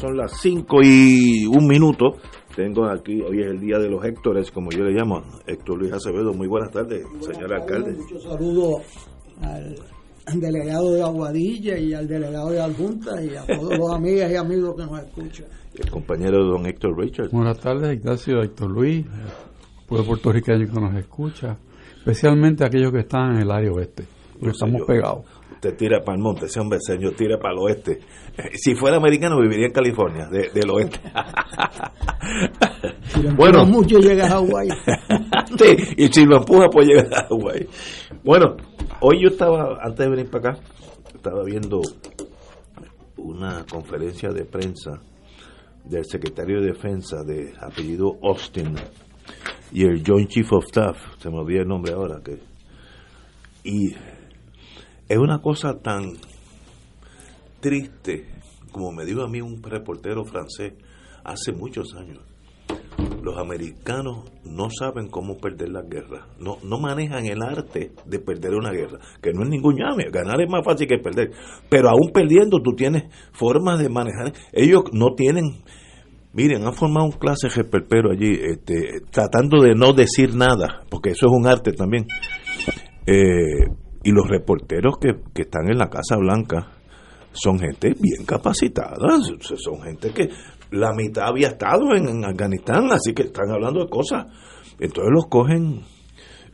Son las 5 y un minuto. Tengo aquí, hoy es el día de los Héctores, como yo le llamo, Héctor Luis Acevedo. Muy buenas tardes, señor alcalde. Muchos saludos al delegado de Aguadilla y al delegado de Adjunta y a todos los amigas y amigos que nos escuchan. El compañero don Héctor Richard. Buenas tardes, Ignacio, Héctor Luis, pueblo puertorriqueño que nos escucha, especialmente aquellos que están en el área oeste, porque sé, estamos yo- pegados. Usted tira para el monte, ese hombre señor tira para el oeste. Eh, Si fuera americano viviría en California, de- del oeste. Si lo Bueno. mucho llegas a Hawái. Sí, y si lo empuja pues llega a Hawái. Bueno, hoy yo estaba, antes de venir para acá, estaba viendo una conferencia de prensa del secretario de Defensa de apellido Austin y el Joint Chief of Staff, se me olvida el nombre ahora, que y es una cosa tan triste, como me dijo a mí un reportero francés hace muchos años. Los americanos no saben cómo perder las guerras, no, no manejan el arte de perder una guerra, que no es ningún llame, ganar es más fácil que perder, pero aún perdiendo tú tienes formas de manejar, ellos no tienen, miren, han formado un clase perpero allí, este, tratando de no decir nada, porque eso es un arte también, eh, y los reporteros que, que están en la Casa Blanca son gente bien capacitada, son gente que la mitad había estado en, en Afganistán, así que están hablando de cosas. Entonces los cogen,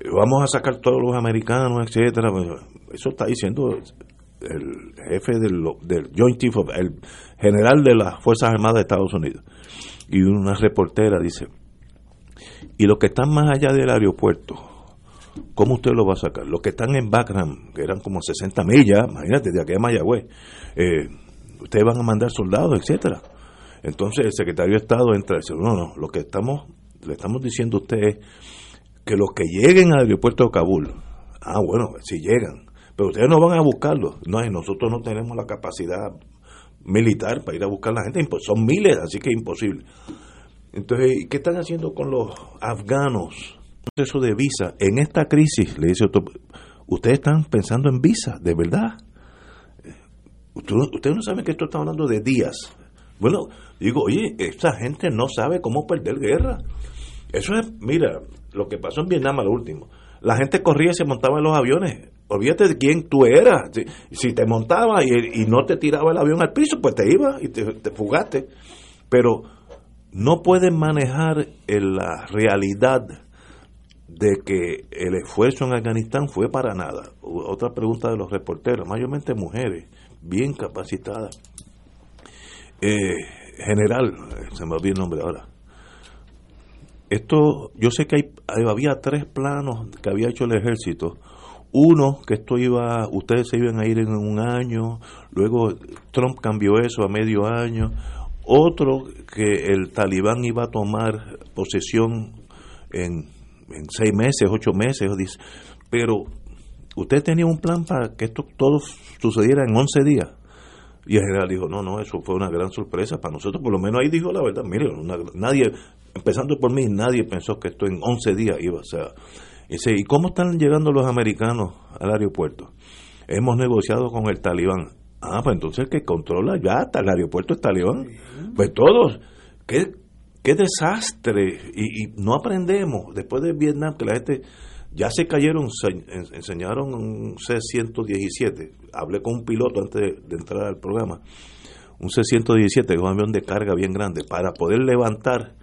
eh, vamos a sacar todos los americanos, etcétera. Bueno, Eso está diciendo el jefe del, del Joint Chief of- el general de las Fuerzas Armadas de Estados Unidos. Y una reportera dice, y los que están más allá del aeropuerto, ¿cómo usted lo va a sacar? Los que están en Background, que eran como 60 millas, imagínate, de aquí a Mayagüez, eh, ustedes van a mandar soldados, etcétera. Entonces el secretario de Estado entra y dice, no, no, lo que estamos, le estamos diciendo a usted es que los que lleguen al aeropuerto de Kabul, ah, bueno, si llegan, pero ustedes no van a buscarlos, no, nosotros no tenemos la capacidad militar para ir a buscar a la gente, son miles, así que es imposible. Entonces, ¿qué están haciendo con los afganos? Proceso de visa. En esta crisis, le dice otro, ustedes están pensando en visa, de verdad. Ustedes ustedes no saben que esto está hablando de días. Bueno, digo, oye, esta gente no sabe cómo perder guerra. Eso es, mira, lo que pasó en Vietnam a lo último. La gente corría y se montaba en los aviones. Olvídate de quién tú eras. Si, te montaba y, no te tiraba el avión al piso, pues te ibas y te, te fugaste. Pero no pueden manejar en la realidad de que el esfuerzo en Afganistán fue para nada. Otra pregunta de los reporteros, mayormente mujeres, bien capacitadas. Eh, general, se me olvidó el nombre ahora. Esto, yo sé que hay- había tres planos que había hecho el ejército. Uno, que esto iba, ustedes se iban a ir en un año, luego Trump cambió eso a medio año. Otro, que el talibán iba a tomar posesión en, en seis meses, ocho meses, dice. pero usted tenía un plan para que esto todo sucediera en 11 días. Y el general dijo, no, no, eso fue una gran sorpresa para nosotros, por lo menos ahí dijo la verdad, mire, una- nadie, empezando por mí, nadie pensó que esto en 11 días iba, o sea, dice, ¿y cómo están llegando los americanos al aeropuerto? Hemos negociado con el talibán. Ah, pues entonces el que controla ya hasta el aeropuerto es talibán. Pues todos, qué, qué desastre. Y, y no aprendemos. Después de Vietnam, que la gente ya se cayeron, enseñaron un C-117. Hablé con un piloto antes de, entrar al programa. Un C-117, es un avión de carga bien grande. Para poder levantar,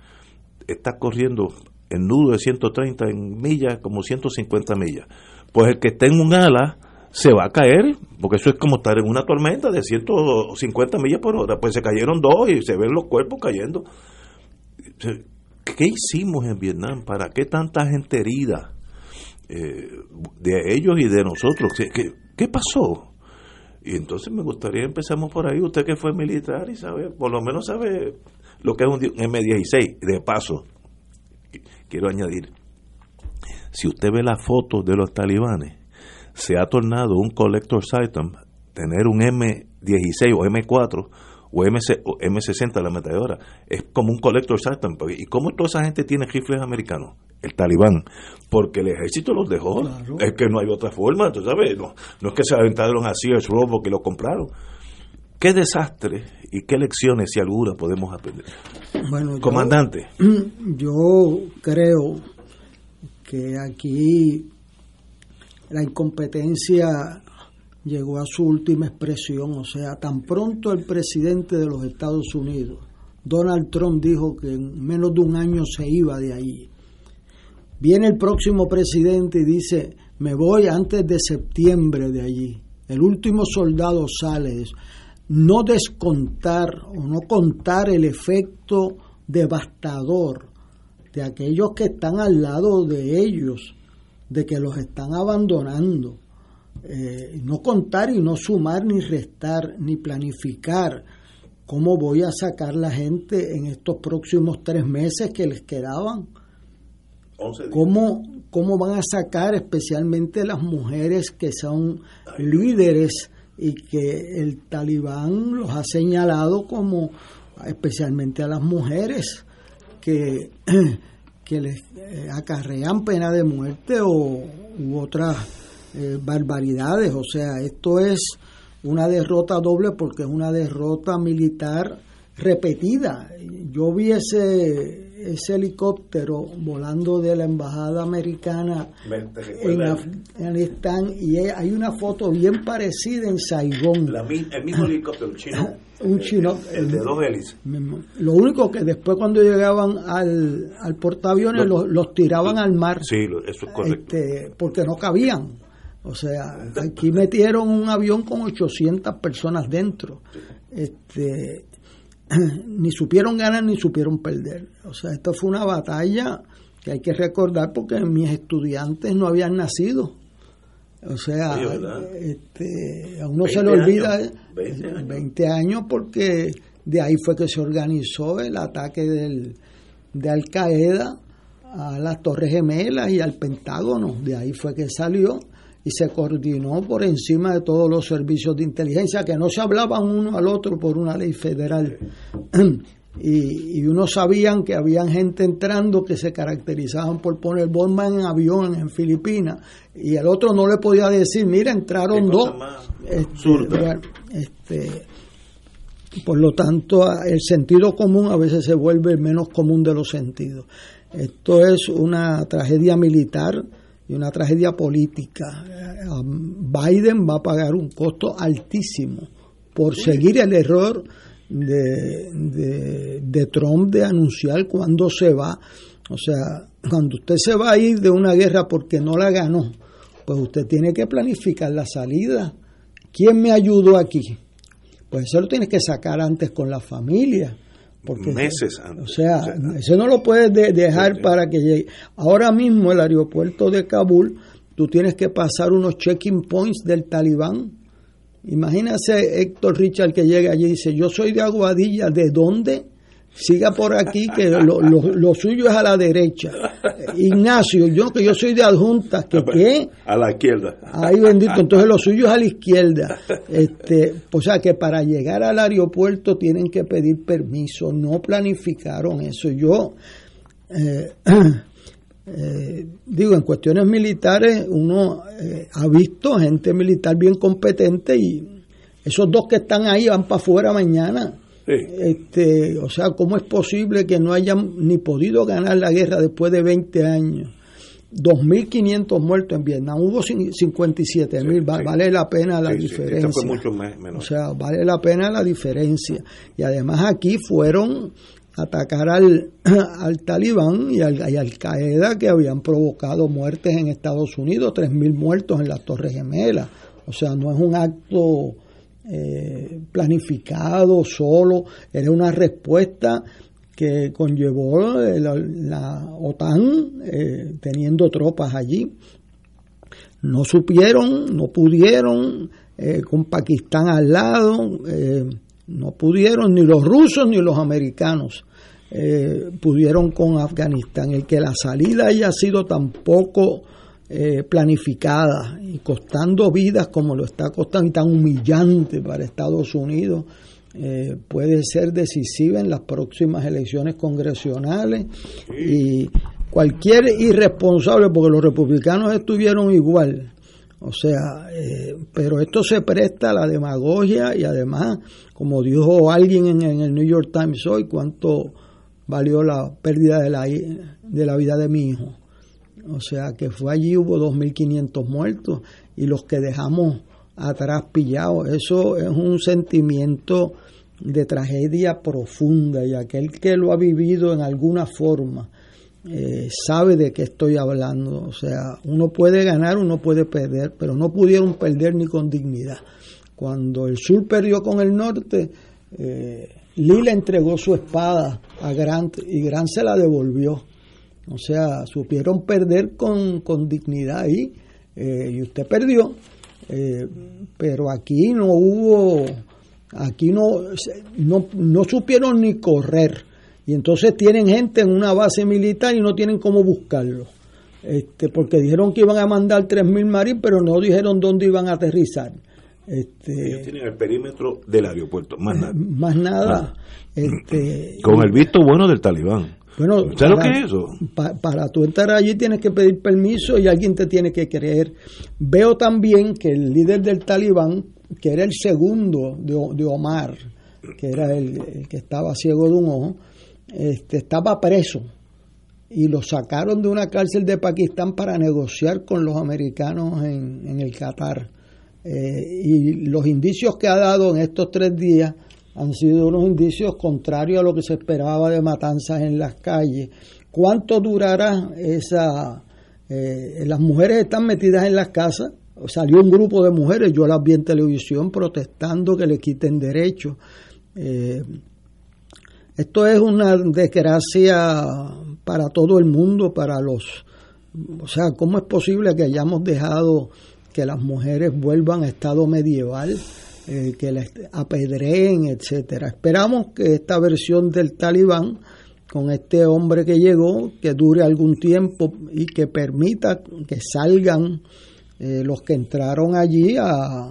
está corriendo en nudo de 130 en millas, como 150 millas. Pues el que está en un ala se va a caer, porque eso es como estar en una tormenta de 150 millas por hora. Pues se cayeron dos y se ven los cuerpos cayendo. ¿Qué hicimos en Vietnam? ¿Para qué tanta gente herida? Eh, de ellos y de nosotros. ¿Qué, qué, pasó? Y entonces me gustaría empezamos por ahí. Usted que fue militar y sabe, por lo menos sabe lo que es un M16. De paso, quiero añadir, si usted ve las fotos de los talibanes, se ha tornado un collector item tener un M16 o M4 o, MC, o M60 la metadora es como un collector item ¿y cómo toda esa gente tiene rifles americanos? el talibán. Porque el ejército los dejó. Es que no hay otra forma tú sabes. No, no es que se aventaron así el robo que lo compraron. Qué desastre y qué lecciones si alguna podemos aprender bueno comandante. yo creo que aquí la incompetencia llegó a su última expresión, o sea, tan pronto el presidente de los Estados Unidos, Donald Trump, dijo que en menos de un año se iba de ahí. Viene el próximo presidente y dice, me voy antes de septiembre de allí. El último soldado sale. No descontar o no contar el efecto devastador de aquellos que están al lado de ellos de que los están abandonando. Eh, no contar y no sumar ni restar ni planificar cómo voy a sacar la gente en estos próximos tres meses que les quedaban. ¿Cómo, ¿Cómo van a sacar especialmente las mujeres que son líderes y que el talibán los ha señalado como especialmente a las mujeres que que les eh, acarrean pena de muerte o u otras eh, barbaridades. O sea, esto es una derrota doble porque es una derrota militar repetida. Yo vi ese, ese helicóptero volando de la embajada americana en Afganistán y hay una foto bien parecida en Saigón. el mismo helicóptero chino. un chino. El, de dos hélices. Lo único que después cuando llegaban al, al portaaviones los, los, tiraban al mar. Sí, eso es correcto. Este, porque no cabían. O sea, aquí metieron un avión con 800 personas dentro. Este, ni supieron ganar ni supieron perder. O sea, esto fue una batalla que hay que recordar porque mis estudiantes no habían nacido. O sea, este, a uno se le olvida 20 años. porque de ahí fue que se organizó el ataque del, de Al Qaeda a las Torres Gemelas y al Pentágono. De ahí fue que salió y se coordinó por encima de todos los servicios de inteligencia que no se hablaban uno al otro por una ley federal. Y, y unos sabían que habían gente entrando que se caracterizaban por poner bomba en avión en Filipinas y el otro no le podía decir, mira, entraron dos. Este, este, por lo tanto, el sentido común a veces se vuelve el menos común de los sentidos. Esto es una tragedia militar y una tragedia política. Biden va a pagar un costo altísimo por seguir el error de, de, Trump de anunciar cuándo se va. O sea, cuando usted se va a ir de una guerra porque no la ganó, pues usted tiene que planificar la salida. ¿Quién me ayudó aquí? Pues eso lo tienes que sacar antes con la familia. Porque, meses antes. O sea, eso no lo puedes dejar para que llegue. Ahora mismo el aeropuerto de Kabul, tú tienes que pasar unos checking points del talibán Imagínese Héctor Richard que llega allí y dice, yo soy de Aguadilla, ¿de dónde? Siga por aquí, que lo, suyo es a la derecha. Ignacio, yo que yo soy de adjunta, ¿que qué? A la izquierda. Ay, bendito, entonces lo suyo es a la izquierda. Este, o sea que para llegar al aeropuerto tienen que pedir permiso, no planificaron eso. Yo... Eh, Eh, digo, en cuestiones militares uno eh, ha visto gente militar bien competente y esos dos que están ahí van para afuera mañana Este, o sea, ¿cómo es posible que no hayan ni podido ganar la guerra después de 20 años? 2.500 muertos en Vietnam, hubo 57.000, vale la pena la diferencia. O sea, vale la pena la diferencia. Y además aquí fueron a atacar al, al talibán y al, y al Qaeda que habían provocado muertes en Estados Unidos, 3.000 muertos en las Torres Gemelas. O sea, no es un acto eh, planificado solo, era una respuesta que conllevó eh, la, OTAN eh, teniendo tropas allí. No supieron, no pudieron, con Pakistán al lado, no pudieron ni los rusos ni los americanos. pudieron con Afganistán. El que la salida haya sido tan poco planificada y costando vidas como lo está costando y tan humillante para Estados Unidos, eh, puede ser decisiva en las próximas elecciones congresionales y cualquier irresponsable, porque los republicanos estuvieron igual, o sea, eh, pero esto se presta a la demagogia y además, como dijo alguien en, en, el New York Times hoy, cuánto valió la pérdida de la, de la vida de mi hijo. O sea, que fue allí, hubo 2.500 muertos y los que dejamos atrás pillados. Eso es un sentimiento de tragedia profunda y aquel que lo ha vivido en alguna forma eh, sabe de qué estoy hablando. O sea, uno puede ganar, uno puede perder, pero no pudieron perder ni con dignidad. Cuando el sur perdió con el norte, eh, Lila entregó su espada a Grant y Grant se la devolvió. O sea, supieron perder con, con dignidad ahí eh, y usted perdió. Eh, pero aquí no hubo Aquí no, no, no supieron ni correr. Y entonces tienen gente en una base militar y no tienen cómo buscarlo. Este, porque dijeron que iban a mandar 3.000 marines, pero no dijeron dónde iban a aterrizar. Este, tienen el perímetro del aeropuerto, más nada. Más nada. Este, Con el visto bueno del talibán. Bueno, ¿Sabes lo que es eso? para tú entrar allí tienes que pedir permiso y alguien te tiene que creer. Veo también que el líder del talibán que era el segundo de, Omar, que era el, que estaba ciego de un ojo, este, estaba preso y lo sacaron de una cárcel de Pakistán para negociar con los americanos en, el Qatar. Eh, y los indicios que ha dado en estos tres días han sido unos indicios contrarios a lo que se esperaba de matanzas en las calles. ¿Cuánto durará esa... Eh, las mujeres están metidas en las casas, salió un grupo de mujeres, yo las vi en televisión protestando que le quiten derechos. Eh, esto es una desgracia para todo el mundo, para los... O sea, ¿cómo es posible que hayamos dejado que las mujeres vuelvan a estado medieval, eh, que les apedreen, etcétera? Esperamos que esta versión del talibán con este hombre que llegó, que dure algún tiempo y que permita que salgan eh, los que entraron allí a,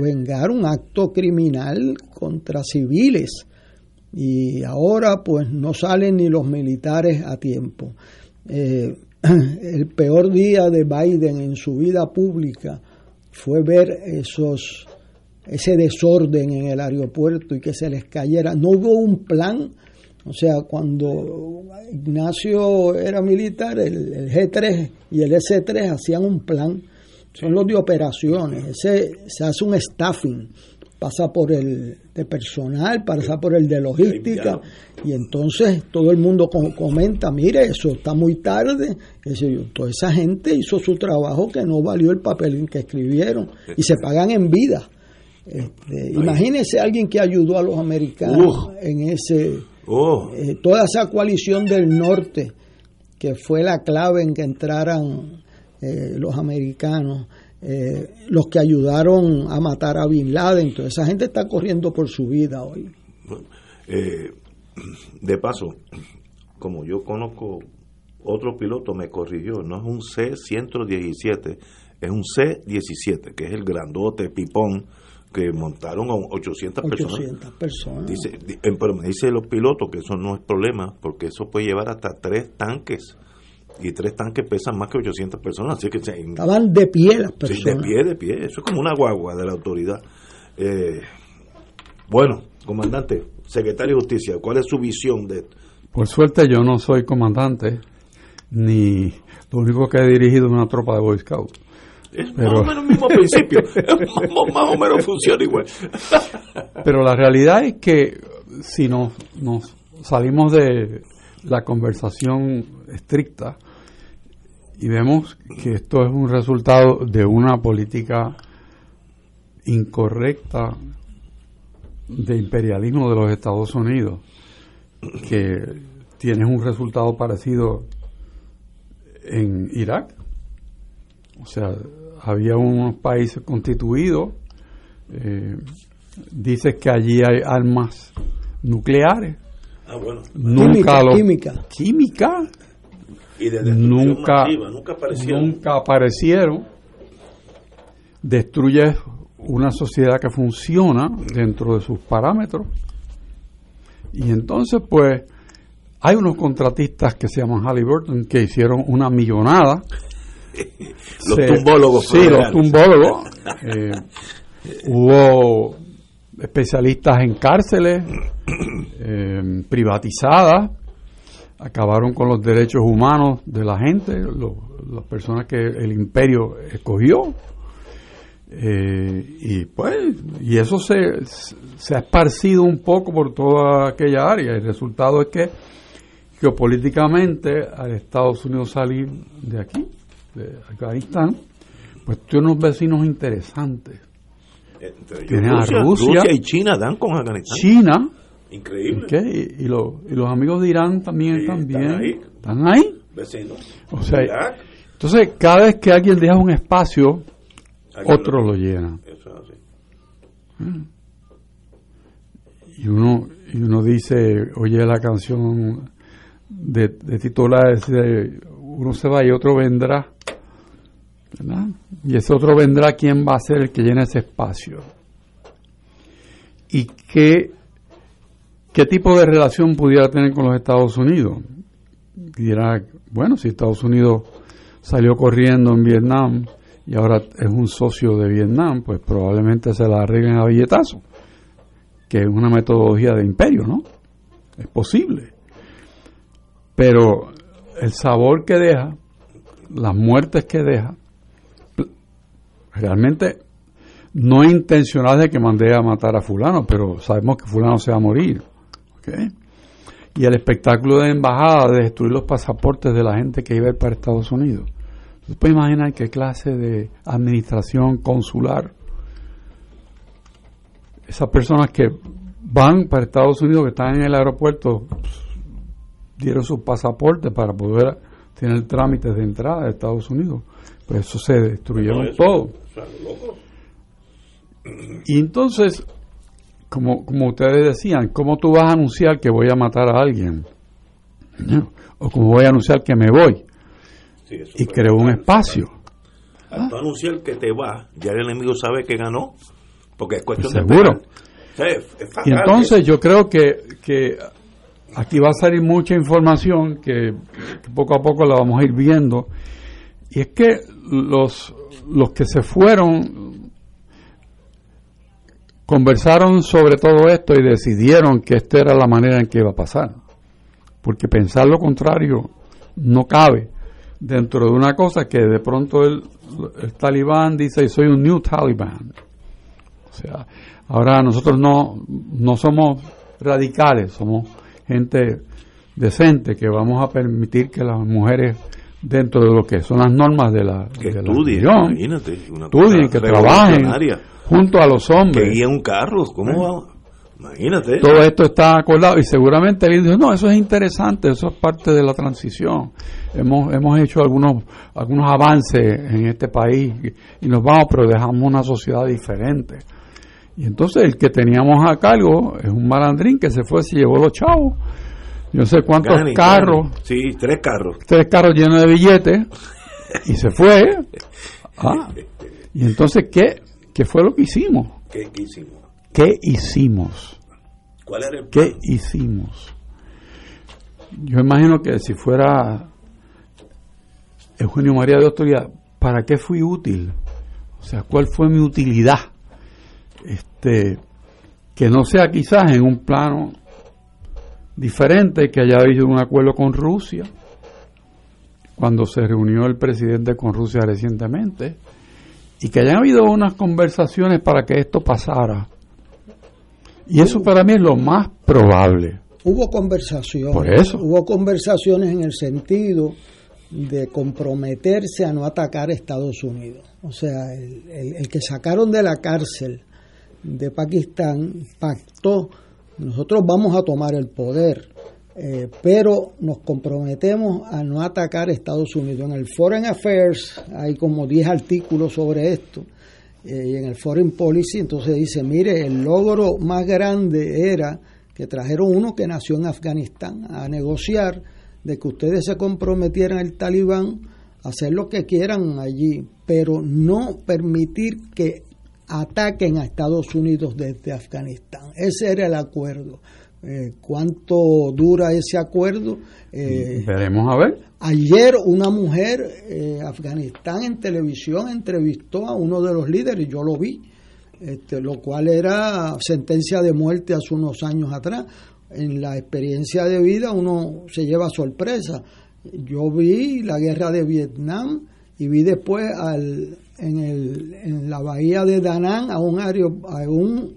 vengar un acto criminal contra civiles y ahora pues no salen ni los militares a tiempo. Eh, el peor día de Biden en su vida pública fue ver esos ese desorden en el aeropuerto y que se les cayera. No hubo un plan, o sea, cuando Ignacio era militar, el, el G3 y el S3 hacían un plan son los de operaciones. Ese, se hace un staffing, pasa por el de personal, pasa por el de logística, y entonces todo el mundo comenta, mire, eso está muy tarde. toda esa gente hizo su trabajo que no valió el papel en que escribieron, y se pagan en vida. Este, imagínese alguien que ayudó a los americanos en ese oh. eh, toda esa coalición del norte que fue la clave en que entraran eh, los americanos, eh, los que ayudaron a matar a Bin Laden. Toda esa gente está corriendo por su vida hoy. Eh, de paso, como yo conozco otro piloto, me corrigió, no es un C-117, es un C-17, que es el grandote pipón que montaron a 800 personas. 800 personas. Dice, pero me dice los pilotos que eso no es problema, porque eso puede llevar hasta tres tanques y tres tanques pesan más que 800 personas. Así que Estaban de pie las personas. de pie, de pie. Eso es como una guagua de la autoridad. Eh, Bueno, comandante, secretario de Justicia, ¿cuál es su visión de esto? Por suerte yo no soy comandante, ni lo único que he dirigido es una tropa de Boy Scouts. Es más o menos el mismo principio, más, o menos funciona igual. Pero la realidad es que si nos, nos salimos de la conversación estricta y vemos que esto es un resultado de una política incorrecta de imperialismo de los Estados Unidos, que tiene un resultado parecido en Irak. O sea, había unos países constituidos, eh, dice que allí hay armas nucleares. Ah, bueno. Nunca química, química. Y de nunca, nunca aparecieron. Nunca aparecieron. Destruye una sociedad que funciona dentro de sus parámetros. Y entonces, pues, hay unos contratistas que se llaman Halliburton que hicieron una millonada. los tumbólogos. Sí, los tumbólogos. Eh, hubo especialistas en cárceles eh, privatizadas, acabaron con los derechos humanos de la gente, las personas que el imperio escogió. Eh, y pues, y eso se, se ha esparcido un poco por toda aquella área. El resultado es que geopolíticamente al Estados Unidos salir de aquí, de Afganistán, pues tiene unos vecinos interesantes. Tiene a Rusia, y China dan con Afganistán. China. Increíble. Y, y, los amigos de Irán también están bien. Están ahí. ¿Están ahí? Vecinos. O sea, entonces cada vez que alguien deja un espacio, otro lo, llena. Eso es así. Mm. Y uno, y uno dice, oye la canción de, de titulares, uno se va y otro vendrá. Y ese otro vendrá, ¿quién va a ser el que llene ese espacio? ¿Y qué, qué tipo de relación pudiera tener con los Estados Unidos? Dirá, bueno, si Estados Unidos salió corriendo en Vietnam y ahora es un socio de Vietnam, pues probablemente se la arreglen a billetazo, que es una metodología de imperio, ¿no? Es posible. Pero el sabor que deja, las muertes que deja, realmente no intencional de que mandé a matar a fulano, pero sabemos que fulano se va a morir. Y el espectáculo de embajada de destruir los pasaportes de la gente que iba a ir para Estados Unidos. ¿Usted puede imaginar qué clase de administración consular? Esas personas que van para Estados Unidos, que están en el aeropuerto, dieron sus pasaportes para poder tener trámites de entrada de Estados Unidos. Pues eso se destruyeron todo. Y entonces, como, como ustedes decían, ¿cómo tú vas a anunciar que voy a matar a alguien? O cómo voy a anunciar que me voy. y creo un espacio. Al anunciar que te va, ya el enemigo sabe que ganó, porque es cuestión Seguro. de... Seguro. y entonces yo creo que, que aquí va a salir mucha información que, poco a poco la vamos a ir viendo. Y es que los, los que se fueron conversaron sobre todo esto y decidieron que esta era la manera en que iba a pasar. Porque pensar lo contrario no cabe dentro de una cosa que de pronto el, talibán dice soy un new talibán. O sea, ahora nosotros no, no somos radicales, somos gente decente, que vamos a permitir que las mujeres dentro de lo que son las normas de la que estudien, imagínate, estudien, que trabajen junto a los hombres. Que guíen un carro, ¿cómo va? Imagínate. Todo esto está acordado y seguramente él dijo, no, eso es interesante, eso es parte de la transición. Hemos, hemos hecho algunos, algunos avances en este país y, y nos vamos, pero dejamos una sociedad diferente. Y entonces el que teníamos a cargo es un malandrín que se fue, se llevó los chavos. Yo no sé cuántos carros. Sí, tres carros. Tres carros llenos de billetes. y se fue. Ah. Y entonces, ¿qué, ¿qué fue lo que hicimos? ¿Qué, hicimos? ¿Qué hicimos? ¿Cuál era el ¿Qué hicimos? Yo imagino que si fuera Eugenio María de Autoridad, ¿para qué fui útil? O sea, ¿cuál fue mi utilidad? Este, que no sea quizás en un plano diferente que haya habido un acuerdo con Rusia cuando se reunió el presidente con Rusia recientemente y que hayan habido unas conversaciones para que esto pasara. Y eso para mí es lo más probable. Hubo conversaciones. Por eso. Hubo conversaciones en el sentido de comprometerse a no atacar a Estados Unidos. O sea, el, el que sacaron de la cárcel de Pakistán pactó, nosotros vamos a tomar el poder, eh, pero nos comprometemos a no atacar a Estados Unidos. En el Foreign Affairs hay como 10 artículos sobre esto. Eh, y en el Foreign Policy entonces dice, mire, el logro más grande era que trajeron uno que nació en Afganistán a negociar de que ustedes se comprometieran el talibán a hacer lo que quieran allí, pero no permitir que ataquen a Estados Unidos desde Afganistán. Ese era el acuerdo. Eh, ¿Cuánto dura ese acuerdo? Eh, Veremos a ver. Ayer una mujer eh, Afganistán en televisión entrevistó a uno de los líderes, yo lo vi, este, lo cual era sentencia de muerte hace unos años atrás. En la experiencia de vida uno se lleva sorpresa. Yo vi la guerra de Vietnam y vi después al, en, el, en la bahía de Danán a un, a un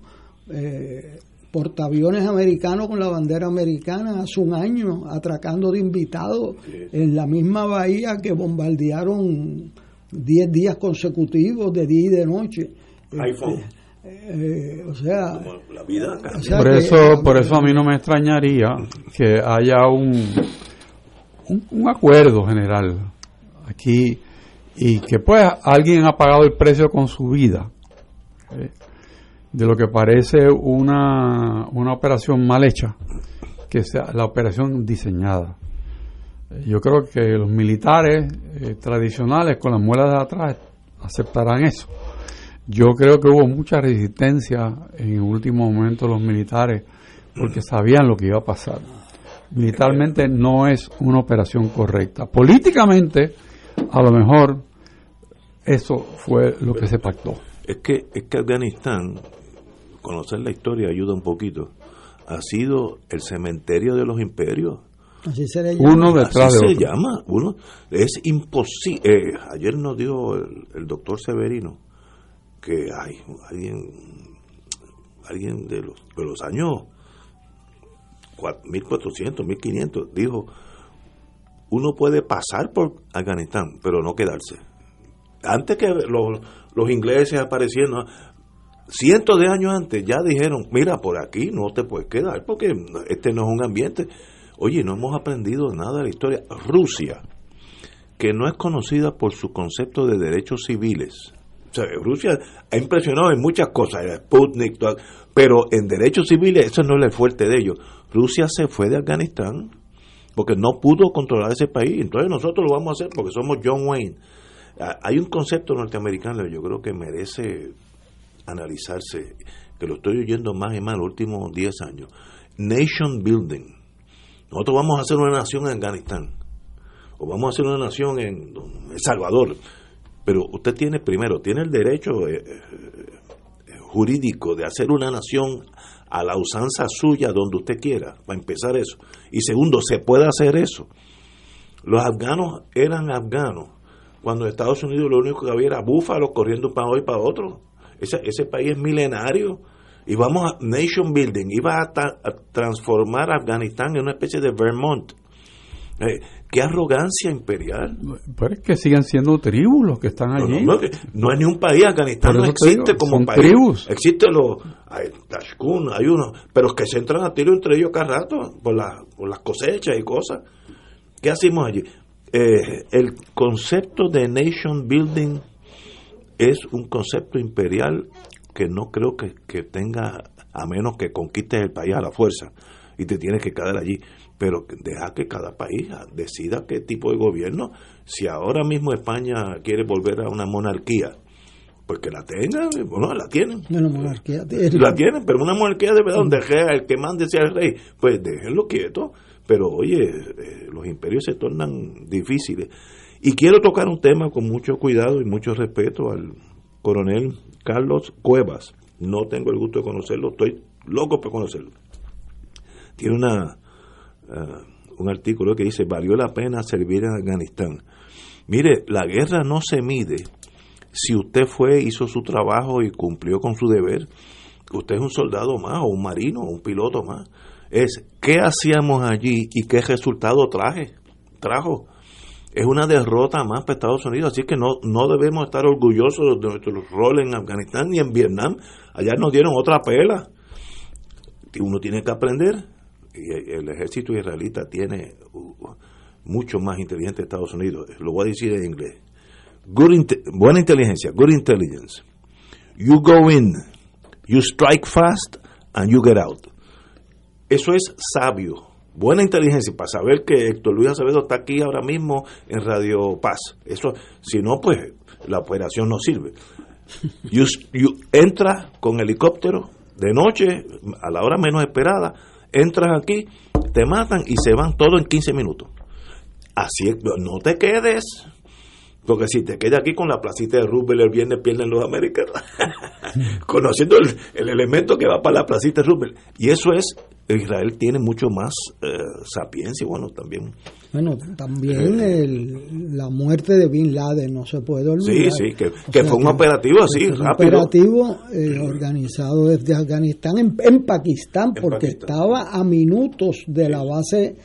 eh, portaaviones americano con la bandera americana hace un año atracando de invitados en la misma bahía que bombardearon 10 días consecutivos de día y de noche. iPhone. Este, eh, o sea, la vida por eso por eso a mí no me extrañaría que haya un, un acuerdo general aquí y que pues alguien ha pagado el precio con su vida ¿eh? de lo que parece una, una operación mal hecha, que sea la operación diseñada. Yo creo que los militares eh, tradicionales con las muelas de atrás aceptarán eso. Yo creo que hubo mucha resistencia en el último momento los militares porque sabían lo que iba a pasar. Militarmente no es una operación correcta. Políticamente a lo mejor eso fue lo que se pactó. Es que, es que Afganistán, conocer la historia ayuda un poquito, ha sido el cementerio de los imperios. Así se le llama. Uno detrás Así de se otro. llama. Uno, es imposible. eh, ayer nos dijo el, el doctor Severino que hay alguien, alguien de los, de los años cua- 1400, 1500, dijo, uno puede pasar por Afganistán, pero no quedarse. Antes que los, los ingleses aparecieron, cientos de años antes, ya dijeron, mira, por aquí no te puedes quedar porque este no es un ambiente. Oye, no hemos aprendido nada de la historia. Rusia, que no es conocida por su concepto de derechos civiles. Rusia ha impresionado en muchas cosas, el Sputnik, pero en derechos civiles eso no es el fuerte de ellos. Rusia se fue de Afganistán porque no pudo controlar ese país. Entonces nosotros lo vamos a hacer porque somos John Wayne. Ah, Hay un concepto norteamericano yo creo que merece analizarse, que lo estoy oyendo más y más los últimos 10 años. Nation building. Nosotros vamos a hacer una nación en Afganistán, o vamos a hacer una nación en El Salvador, pero usted tiene, primero, tiene el derecho eh, eh, jurídico de hacer una nación a la usanza suya donde usted quiera, para empezar eso. Y segundo, se puede hacer eso. Los afganos eran afganos cuando en Estados Unidos lo único que había era búfalos corriendo para hoy para otro. Ese, ese país es milenario y vamos a nation building, iba a, a transformar a Afganistán en una especie de Vermont. Eh, qué arrogancia imperial. Pero es que siguen siendo tribus los que están allí. no, no, es ni un país, Afganistán no existe digo, como son país. tribus. Existen los hay Tashkun, hay unos, pero que se entran a tiro entre ellos cada rato por, la- por las cosechas y cosas. ¿Qué hacemos allí? Eh, el concepto de nation building es un concepto imperial que no creo que, que tenga, a menos que conquistes el país a la fuerza y te tienes que quedar allí. Pero deja que cada país decida qué tipo de gobierno. Si ahora mismo España quiere volver a una monarquía, pues que la tengan, bueno, la tienen. la tienen, pero una monarquía de verdad donde sea el que mande sea el rey, pues déjenlo quieto. Pero oye, eh, los imperios se tornan difíciles. Y quiero tocar un tema con mucho cuidado y mucho respeto al coronel Carlos Cuevas. No tengo el gusto de conocerlo, estoy loco por conocerlo. Tiene una eh, un artículo que dice, valió la pena servir en Afganistán. Mire, la guerra no se mide si usted fue, hizo su trabajo y cumplió con su deber. Usted es un soldado más, o un marino, o un piloto más. Es qué hacíamos allí y qué resultado traje, trajo. Es una derrota más para Estados Unidos, así que no, no debemos estar orgullosos de nuestro rol en Afganistán ni en Vietnam. Allá nos dieron otra pela. Uno tiene que aprender el ejército israelita tiene mucho más inteligente que Estados Unidos. Lo voy a decir en inglés. buena inteligencia, good intelligence. You go in, you strike fast, and you get out. Eso es sabio. Buena inteligencia para saber que Héctor Luis Acevedo está aquí ahora mismo en Radio Paz. Eso, si no, pues la operación no sirve. You, you entra con helicóptero de noche, a la hora menos esperada, entras aquí, te matan y se van todos en 15 minutos. Así no te quedes, porque si te quedas aquí con la placita de Roosevelt el viernes pierden los americanos, conociendo el, elemento que va para la placita de Roosevelt. Y eso es, Israel tiene mucho más eh, sapiencia, bueno, también. Bueno, también el, la muerte de Bin Laden no se puede olvidar. Sí, sí, que, fue un operativo así, rápido. Un operativo eh, organizado desde Afganistán en, Pakistán, porque estaba a minutos de la base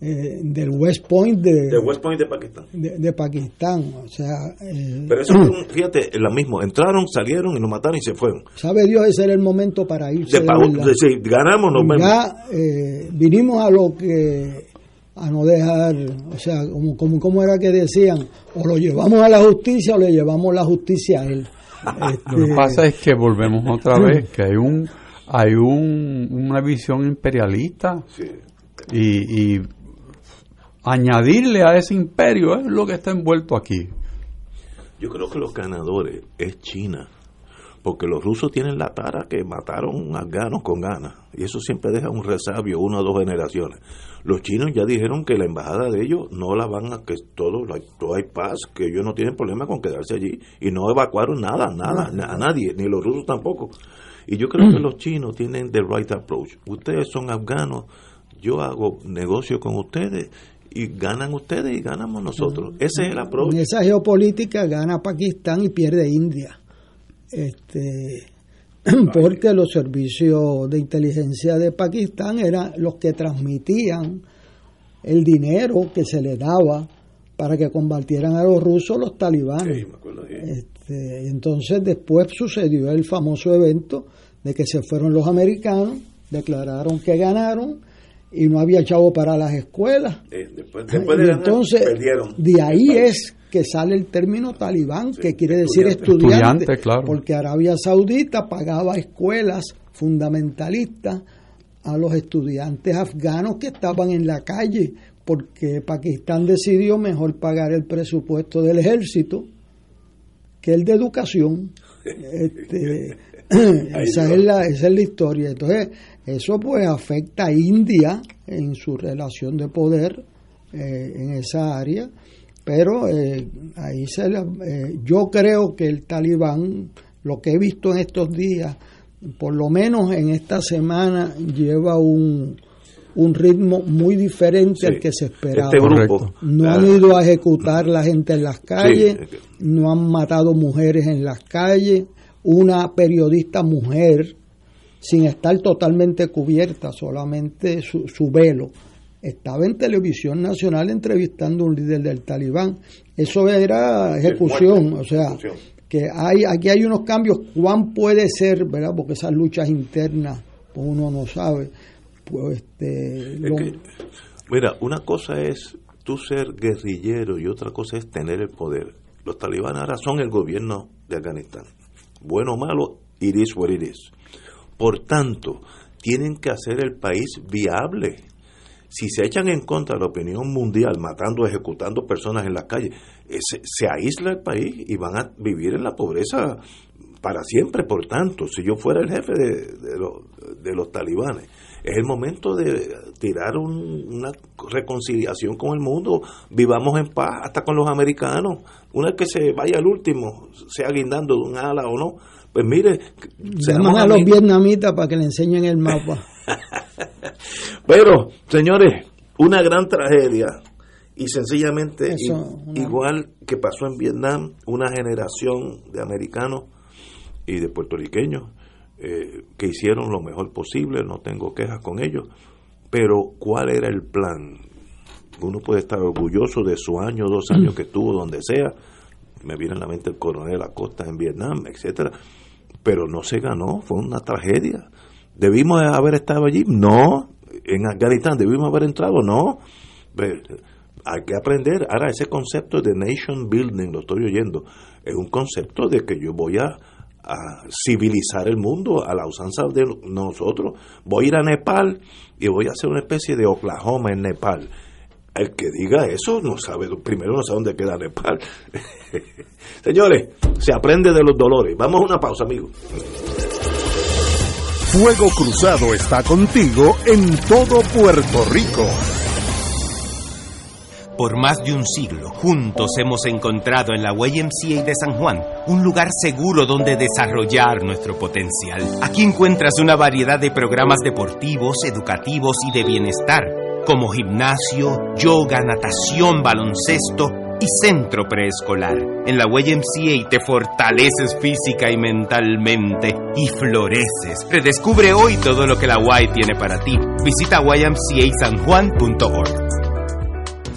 eh, del West Point de, West Point de Pakistán. De, Pakistán, o sea... Eh, Pero eso, fíjate, lo mismo, entraron, salieron y nos mataron y se fueron. Sabe Dios, ese era el momento para irse. De, ganamos, nos Ya eh, vinimos a lo que a no dejar, o sea, como, como, como, era que decían, o lo llevamos a la justicia o le llevamos la justicia a él. Lo que pasa es que volvemos otra vez, que hay un hay un, una visión imperialista y, y añadirle a ese imperio es lo que está envuelto aquí. Yo creo que los ganadores es China, porque los rusos tienen la tara que mataron afganos con ganas, y eso siempre deja un resabio una o dos generaciones. Los chinos ya dijeron que la embajada de ellos no la van a, que todo, todo hay paz, que ellos no tienen problema con quedarse allí, y no evacuaron nada, nada, a nadie, ni los rusos tampoco. Y yo creo que los chinos tienen the right approach. Ustedes son afganos, yo hago negocio con ustedes y ganan ustedes y ganamos nosotros. Ese es el approach. En esa geopolítica gana Pakistán y pierde India. Este, porque los servicios de inteligencia de Pakistán eran los que transmitían el dinero que se le daba para que combatieran a los rusos los talibanes. Este, entonces después sucedió el famoso evento de que se fueron los americanos, declararon que ganaron y no había chavo para las escuelas. Eh, después, de entonces, de ahí es que sale el término talibán, que quiere decir estudiante, porque Arabia Saudita pagaba escuelas fundamentalistas a los estudiantes afganos que estaban en la calle, porque Pakistán decidió mejor pagar el presupuesto del ejército que el de educación. Este, esa, es la, esa es la historia. Entonces, eso pues afecta a India en su relación de poder eh, en esa área, pero eh, ahí se eh, yo creo que el talibán, lo que he visto en estos días, por lo menos en esta semana, lleva un, un ritmo muy diferente al que se esperaba. Este no han ido a ejecutar la gente en las calles, no han matado mujeres en las calles. Una periodista mujer sin estar totalmente cubierta, solamente su, su velo. Estaba en televisión nacional entrevistando a un líder del talibán. Eso era ejecución, o sea, que hay aquí hay unos cambios. ¿Cuán puede ser, verdad? Porque esas luchas internas, pues uno no sabe. Pues este, mira, una cosa es tú ser guerrillero y otra cosa es tener el poder. Los talibanes ahora son el gobierno de Afganistán. Bueno o malo, it is what it is. Por tanto, tienen que hacer el país viable. Si se echan en contra de la opinión mundial, matando, ejecutando personas en las calles, eh, se, aísla el país y van a vivir en la pobreza para siempre. Por tanto, si yo fuera el jefe de, los, talibanes, es el momento de tirar una reconciliación con el mundo, vivamos en paz hasta con los americanos, una vez que se vaya el último, sea guindando de un ala o no, Pues mire, llaman a los vietnamitas para que le enseñen el mapa. Pero, señores, una gran tragedia y sencillamente igual que pasó en Vietnam, una generación de americanos y de puertorriqueños eh, que hicieron lo mejor posible, no tengo quejas con ellos, pero ¿cuál era el plan? Uno puede estar orgulloso de su año, dos años que tuvo donde sea, me viene a la mente el coronel Acosta en Vietnam, etcétera, pero no se ganó, fue una tragedia. ¿Debimos haber estado allí? No. ¿En Afganistán debimos haber entrado? No. Hay que aprender. Ahora, ese concepto de nation building, lo estoy oyendo, es un concepto de que yo voy a, civilizar el mundo a la usanza de nosotros. Voy a ir a Nepal y voy a hacer una especie de Oklahoma en Nepal. El que diga eso no sabe, primero no sabe dónde queda Nepal. Señores, se aprende de los dolores. Vamos a una pausa, amigos. Fuego Cruzado está contigo en todo Puerto Rico. Por más de un siglo, juntos hemos encontrado en la YMCA de San Juan un lugar seguro donde desarrollar nuestro potencial. Aquí encuentras una variedad de programas deportivos, educativos y de bienestar, como gimnasio, yoga, natación, baloncesto, y centro preescolar. En la YMCA te fortaleces física y mentalmente y floreces. Redescubre hoy todo lo que la Y tiene para ti. Visita ymcasanjuan.org.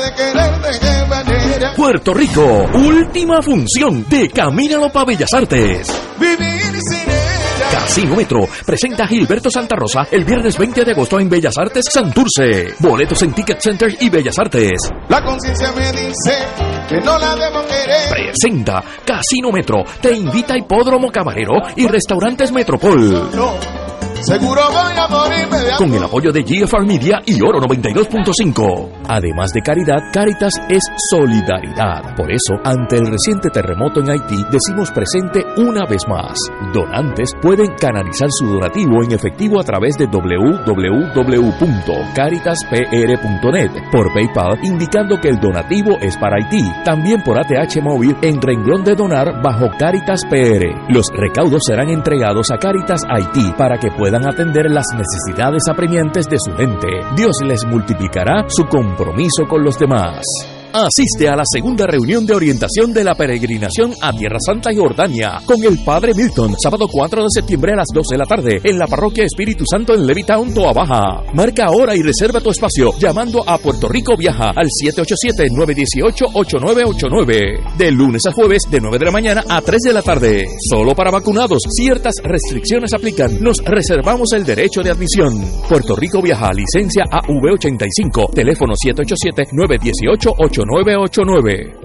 de querer, de qué manera. Puerto Rico, última función de Camínalo para Bellas Artes. Vivir sin ella. Casino Metro presenta a Gilberto Santa Rosa el viernes 20 de agosto en Bellas Artes Santurce. Boletos en Ticket Center y Bellas Artes. La conciencia me dice que no la debo querer. Presenta Casino Metro. Te invita a Hipódromo Camarero y Restaurantes Metropol. No. Seguro voy a morirme de Con el apoyo de GFR Media y Oro 92.5. Además de caridad, Caritas es solidaridad. Por eso, ante el reciente terremoto en Haití, decimos presente una vez más. Donantes pueden canalizar su donativo en efectivo a través de www.caritaspr.net por PayPal, indicando que el donativo es para Haití. También por ATH móvil en renglón de donar bajo Caritas PR. Los recaudos serán entregados a Caritas Haití para que puedan puedan atender las necesidades apremiantes de su gente. Dios les multiplicará su compromiso con los demás. Asiste a la segunda reunión de orientación de la peregrinación a Tierra Santa y Jordania con el Padre Milton, sábado 4 de septiembre a las 12 de la tarde en la parroquia Espíritu Santo en Levittown, Toa Baja. Marca ahora y reserva tu espacio llamando a Puerto Rico Viaja al 787-918-8989. De lunes a jueves de 9 de la mañana a 3 de la tarde. Solo para vacunados. Ciertas restricciones aplican. Nos reservamos el derecho de admisión. Puerto Rico Viaja, licencia AV85, teléfono 787 918 8 8989.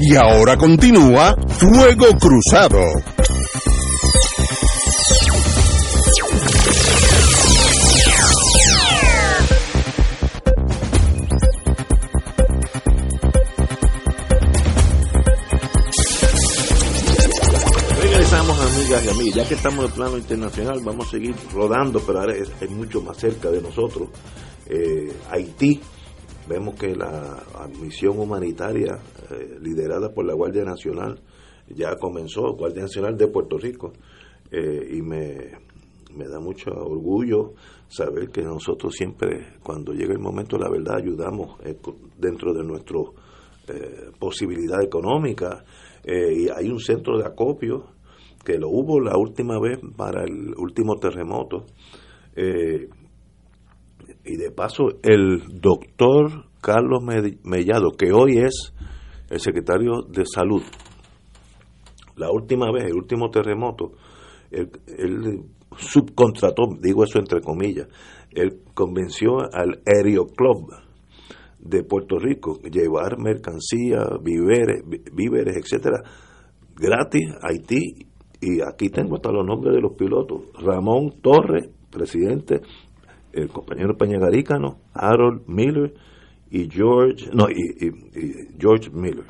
Y ahora continúa Fuego Cruzado. Regresamos, amigas y amigos. Ya que estamos en el plano internacional, vamos a seguir rodando, pero ahora es, es mucho más cerca de nosotros eh, Haití, vemos que la misión humanitaria eh, liderada por la Guardia Nacional ya comenzó, Guardia Nacional de Puerto Rico, eh, y me, da mucho orgullo saber que nosotros siempre, cuando llega el momento de la verdad, ayudamos dentro de nuestra posibilidad económica. y hay un centro de acopio que lo hubo la última vez para el último terremoto. Eh, y de paso, el doctor Carlos Mellado, que hoy es el secretario de Salud, la última vez, el último terremoto, él, subcontrató, digo eso entre comillas, él convenció al Aereo Club de Puerto Rico llevar mercancía, víveres, etcétera, gratis Haití y aquí tengo hasta los nombres de los pilotos. Ramón Torres, presidente, el compañero Peñagarícano, Harold Miller y George, no, y, George Miller.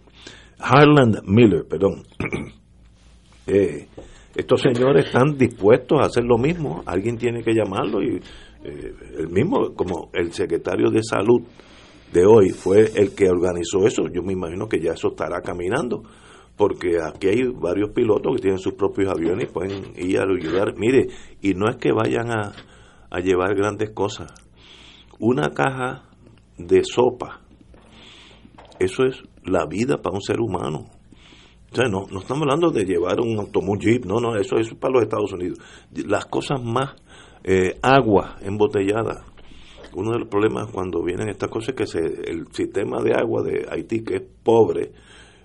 Harland Miller, perdón. Eh, estos señores están dispuestos a hacer lo mismo. Alguien tiene que llamarlo y eh, el mismo, como el secretario de salud de hoy fue el que organizó eso, yo me imagino que ya eso estará caminando porque aquí hay varios pilotos que tienen sus propios aviones y pueden ir a ayudar. Mire, y no es que vayan a, llevar grandes cosas. Una caja de sopa, eso es la vida para un ser humano. O sea, no, no estamos hablando de llevar un automóvil jeep, no, no, eso, es para los Estados Unidos. Las cosas más, eh, agua embotellada. Uno de los problemas cuando vienen estas cosas es que se, el sistema de agua de Haití, que es pobre,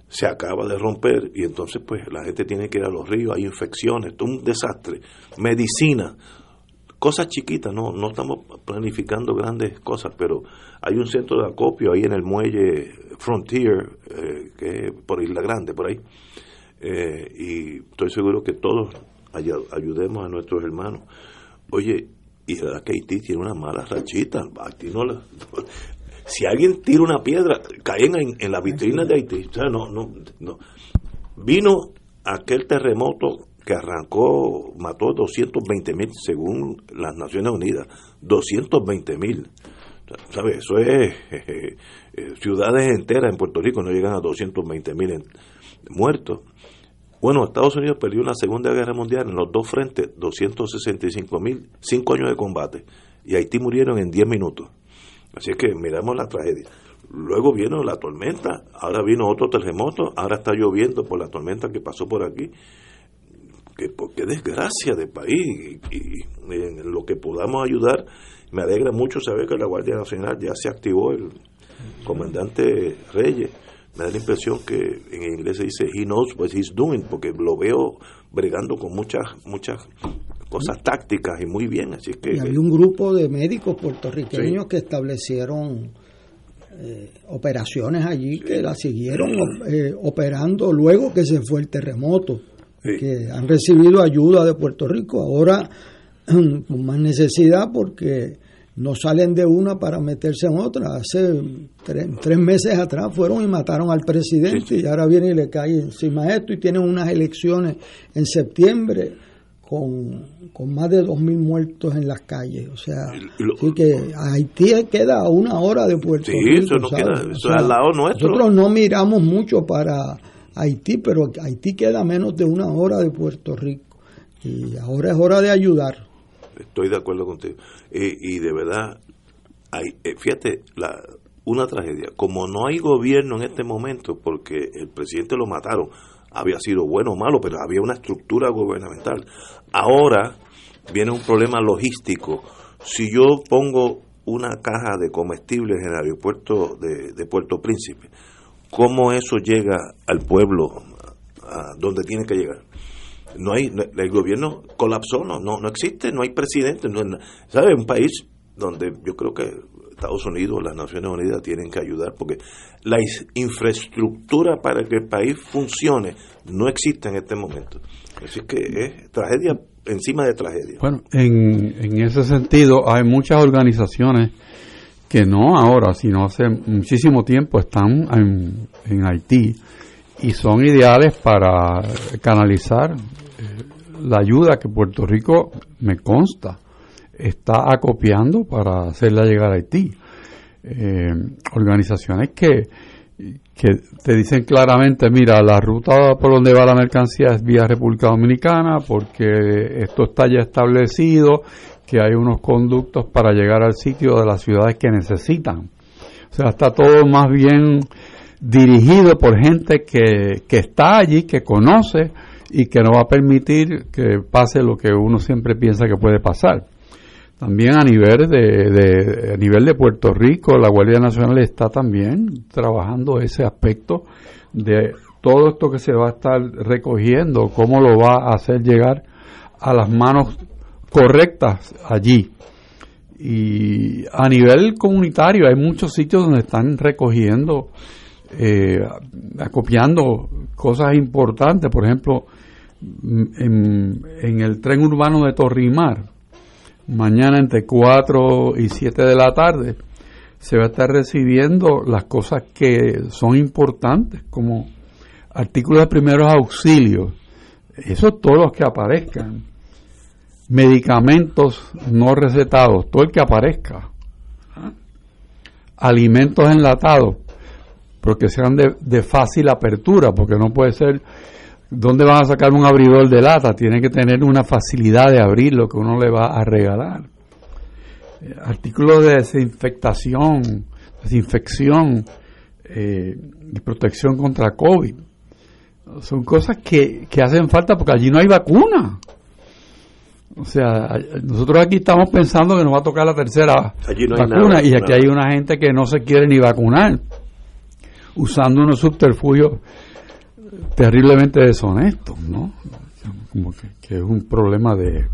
se acaba de romper y entonces pues la gente tiene que ir a los ríos, hay infecciones, es un desastre. Medicina, cosas chiquitas, no, no estamos planificando grandes cosas, pero hay un centro de acopio ahí en el muelle Frontier, eh, que es por Isla Grande, por ahí, eh, y estoy seguro que todos ayudemos a nuestros hermanos. Oye, y la que Haití tiene una mala rachita, no la, si alguien tira una piedra, caen en, la vitrina de Haití. O sea, no, no, no. Vino aquel terremoto que arrancó, mató 220 mil, según las Naciones Unidas. 220 mil. ¿Sabes? Eso es. Eh, ciudades enteras en Puerto Rico no llegan a 220 mil muertos. Bueno, Estados Unidos perdió en la Segunda Guerra Mundial en los dos frentes 265 mil, cinco años de combate. Y Haití murieron en 10 minutos. Así es que miramos la tragedia. Luego vino la tormenta, ahora vino otro terremoto, ahora está lloviendo por la tormenta que pasó por aquí. Que, qué desgracia de país y, en lo que podamos ayudar. Me alegra mucho saber que la Guardia Nacional ya se activó, el comandante Reyes. Me da la impresión que en inglés se dice he knows what he's doing, porque lo veo bregando con muchas muchas cosas tácticas y muy bien. Así que, y había un grupo de médicos puertorriqueños que establecieron eh, operaciones allí que la siguieron eh, operando luego que se fue el terremoto, que han recibido ayuda de Puerto Rico, ahora con más necesidad porque no salen de una para meterse en otra. Hace tres, meses atrás fueron y mataron al presidente y ahora viene y le cae encima esto y tienen unas elecciones en septiembre con, con más de 2.000 muertos en las calles. O sea, así que Haití queda a una hora de Puerto Rico. Eso, queda, eso es al lado nuestro. Nosotros no miramos mucho para Haití, pero Haití queda menos de una hora de Puerto Rico. Y ahora es hora de ayudar. Estoy de acuerdo contigo. y de verdad, hay, eh, fíjate, la, una tragedia. Como no hay gobierno en este momento, porque el presidente lo mataron, había sido bueno o malo, pero había una estructura gubernamental. Ahora viene un problema logístico. Si yo pongo una caja de comestibles en el aeropuerto de, Puerto Príncipe, ¿cómo eso llega al pueblo a donde tiene que llegar? No hay, el gobierno colapsó, no, no, no existe, no hay presidente, no, ¿sabe? Un país donde yo creo que Estados Unidos, las Naciones Unidas tienen que ayudar porque la infraestructura para que el país funcione no existe en este momento. Así que es tragedia encima de tragedia. Bueno, en, en ese sentido hay muchas organizaciones que no ahora, sino hace muchísimo tiempo están en, en Haití y son ideales para canalizar eh, la ayuda que Puerto Rico me consta está acopiando para hacerla llegar a Haití. Eh, organizaciones que, que te dicen claramente, mira, la ruta por donde va la mercancía es vía República Dominicana porque esto está ya establecido, que hay unos conductos para llegar al sitio de las ciudades que necesitan. O sea, está todo más bien dirigido por gente que, que está allí, que conoce y que no va a permitir que pase lo que uno siempre piensa que puede pasar. También a nivel de, a nivel de Puerto Rico, la Guardia Nacional está también trabajando ese aspecto de todo esto que se va a estar recogiendo, cómo lo va a hacer llegar a las manos correctas allí. Y a nivel comunitario hay muchos sitios donde están recogiendo eh, acopiando cosas importantes, por ejemplo, en, en, el tren urbano de Torrimar, mañana entre 4 y 7 de la tarde, se va a estar recibiendo las cosas que son importantes, como artículos de primeros auxilios, eso todos los que aparezcan, medicamentos no recetados, todo el que aparezca, alimentos enlatados, porque sean de, de, fácil apertura, porque no puede ser, ¿dónde van a sacar un abridor de lata? Tiene que tener una facilidad de abrir lo que uno le va a regalar. Eh, artículos de desinfectación, desinfección eh, y protección contra COVID. Son cosas que, que hacen falta porque allí no hay vacuna. O sea, nosotros aquí estamos pensando que nos va a tocar la tercera vacuna y aquí hay una gente que no se quiere ni vacunar, usando unos subterfugios terriblemente deshonestos, ¿no? Como que, es un problema de,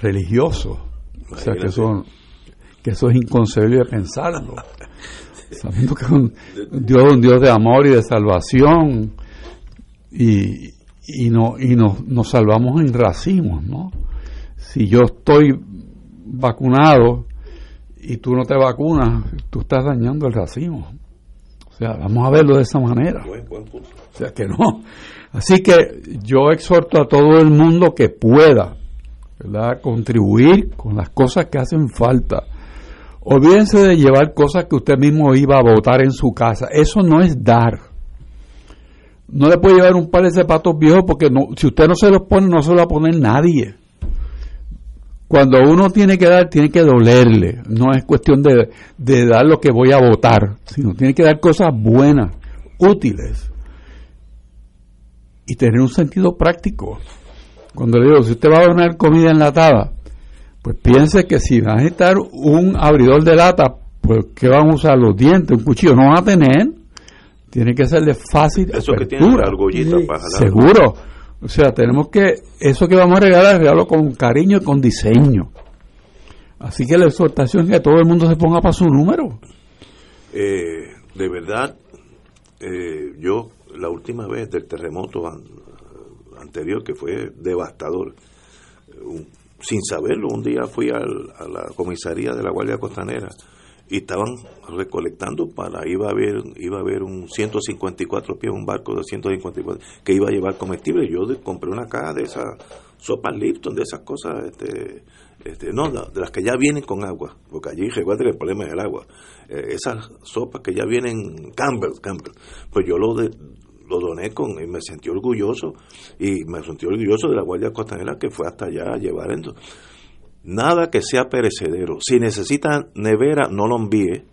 religioso, o sea que eso, que eso es inconcebible de pensarlo, sabiendo que es un Dios, un Dios de amor y de salvación y, y, no, y nos, nos salvamos en racimos, ¿no? Si yo estoy vacunado y tú no te vacunas, tú estás dañando el racimo. O sea, vamos a verlo de esa manera. O sea, que no. Así que yo exhorto a todo el mundo que pueda, ¿verdad?, contribuir con las cosas que hacen falta. Olvídense de llevar cosas que usted mismo iba a votar en su casa. Eso no es dar no le puede llevar un par de zapatos viejos porque no, si usted no se los pone, no se los va a poner nadie. Cuando uno tiene que dar, tiene que dolerle. No es cuestión de, de dar lo que voy a votar, sino tiene que dar cosas buenas, útiles y tener un sentido práctico. Cuando le digo, si usted va a donar comida enlatada, pues piense que si va a necesitar un abridor de lata, pues ¿qué van a usar? Los dientes, un cuchillo, no van a tener tiene que ser de fácil eso que tiene la para seguro. O sea tenemos que eso que vamos a regalar regalarlo con cariño y con diseño. Así que la exhortación es que todo el mundo se ponga para su número. Eh, de verdad eh, yo la última vez del terremoto anterior que fue devastador sin saberlo un día fui a la comisaría de la Guardia Costanera y estaban recolectando para iba a haber iba a haber un 154 pies un barco de 154 que iba a llevar comestible yo compré una caja de esas sopas Lipton de esas cosas este, este no de las que ya vienen con agua porque allí recuerden que el problema es el agua eh, esas sopas que ya vienen Campbell Campbell pues yo lo de, lo doné con y me sentí orgulloso y me sentí orgulloso de la Guardia Costanera que fue hasta allá a llevar esto nada que sea perecedero. Si necesita nevera, no lo envíe,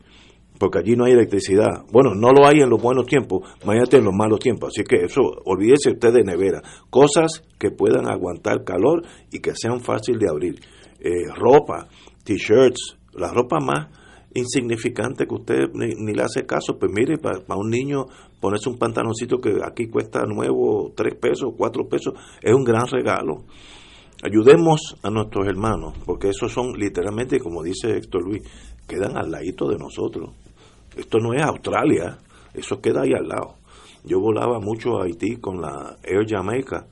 porque allí no hay electricidad. Bueno, no lo hay en los buenos tiempos, imagínate en los malos tiempos. Así que eso, olvídese usted de nevera. Cosas que puedan aguantar calor y que sean fácil de abrir. Eh, ropa, t-shirts, la ropa más insignificante que usted ni, le hace caso, pues mire, para, para, un niño ponerse un pantaloncito que aquí cuesta nuevo tres pesos, cuatro pesos, es un gran regalo. Ayudemos a nuestros hermanos, porque esos son literalmente, como dice Héctor Luis, quedan al ladito de nosotros. Esto no es Australia, eso queda ahí al lado. Yo volaba mucho a Haití con la Air Jamaica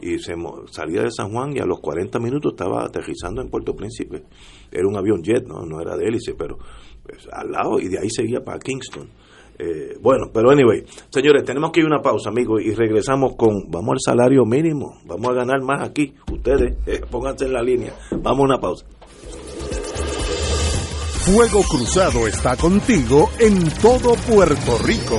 y se, salía de San Juan y a los 40 minutos estaba aterrizando en Puerto Príncipe. Era un avión jet, no, no era de hélice, pero pues, al lado y de ahí seguía para Kingston. Eh, bueno, pero anyway, señores, tenemos que ir a una pausa, amigos, y regresamos con, vamos al salario mínimo, vamos a ganar más aquí, ustedes, eh, pónganse en la línea, vamos a una pausa. Fuego Cruzado está contigo en todo Puerto Rico.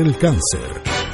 el cáncer.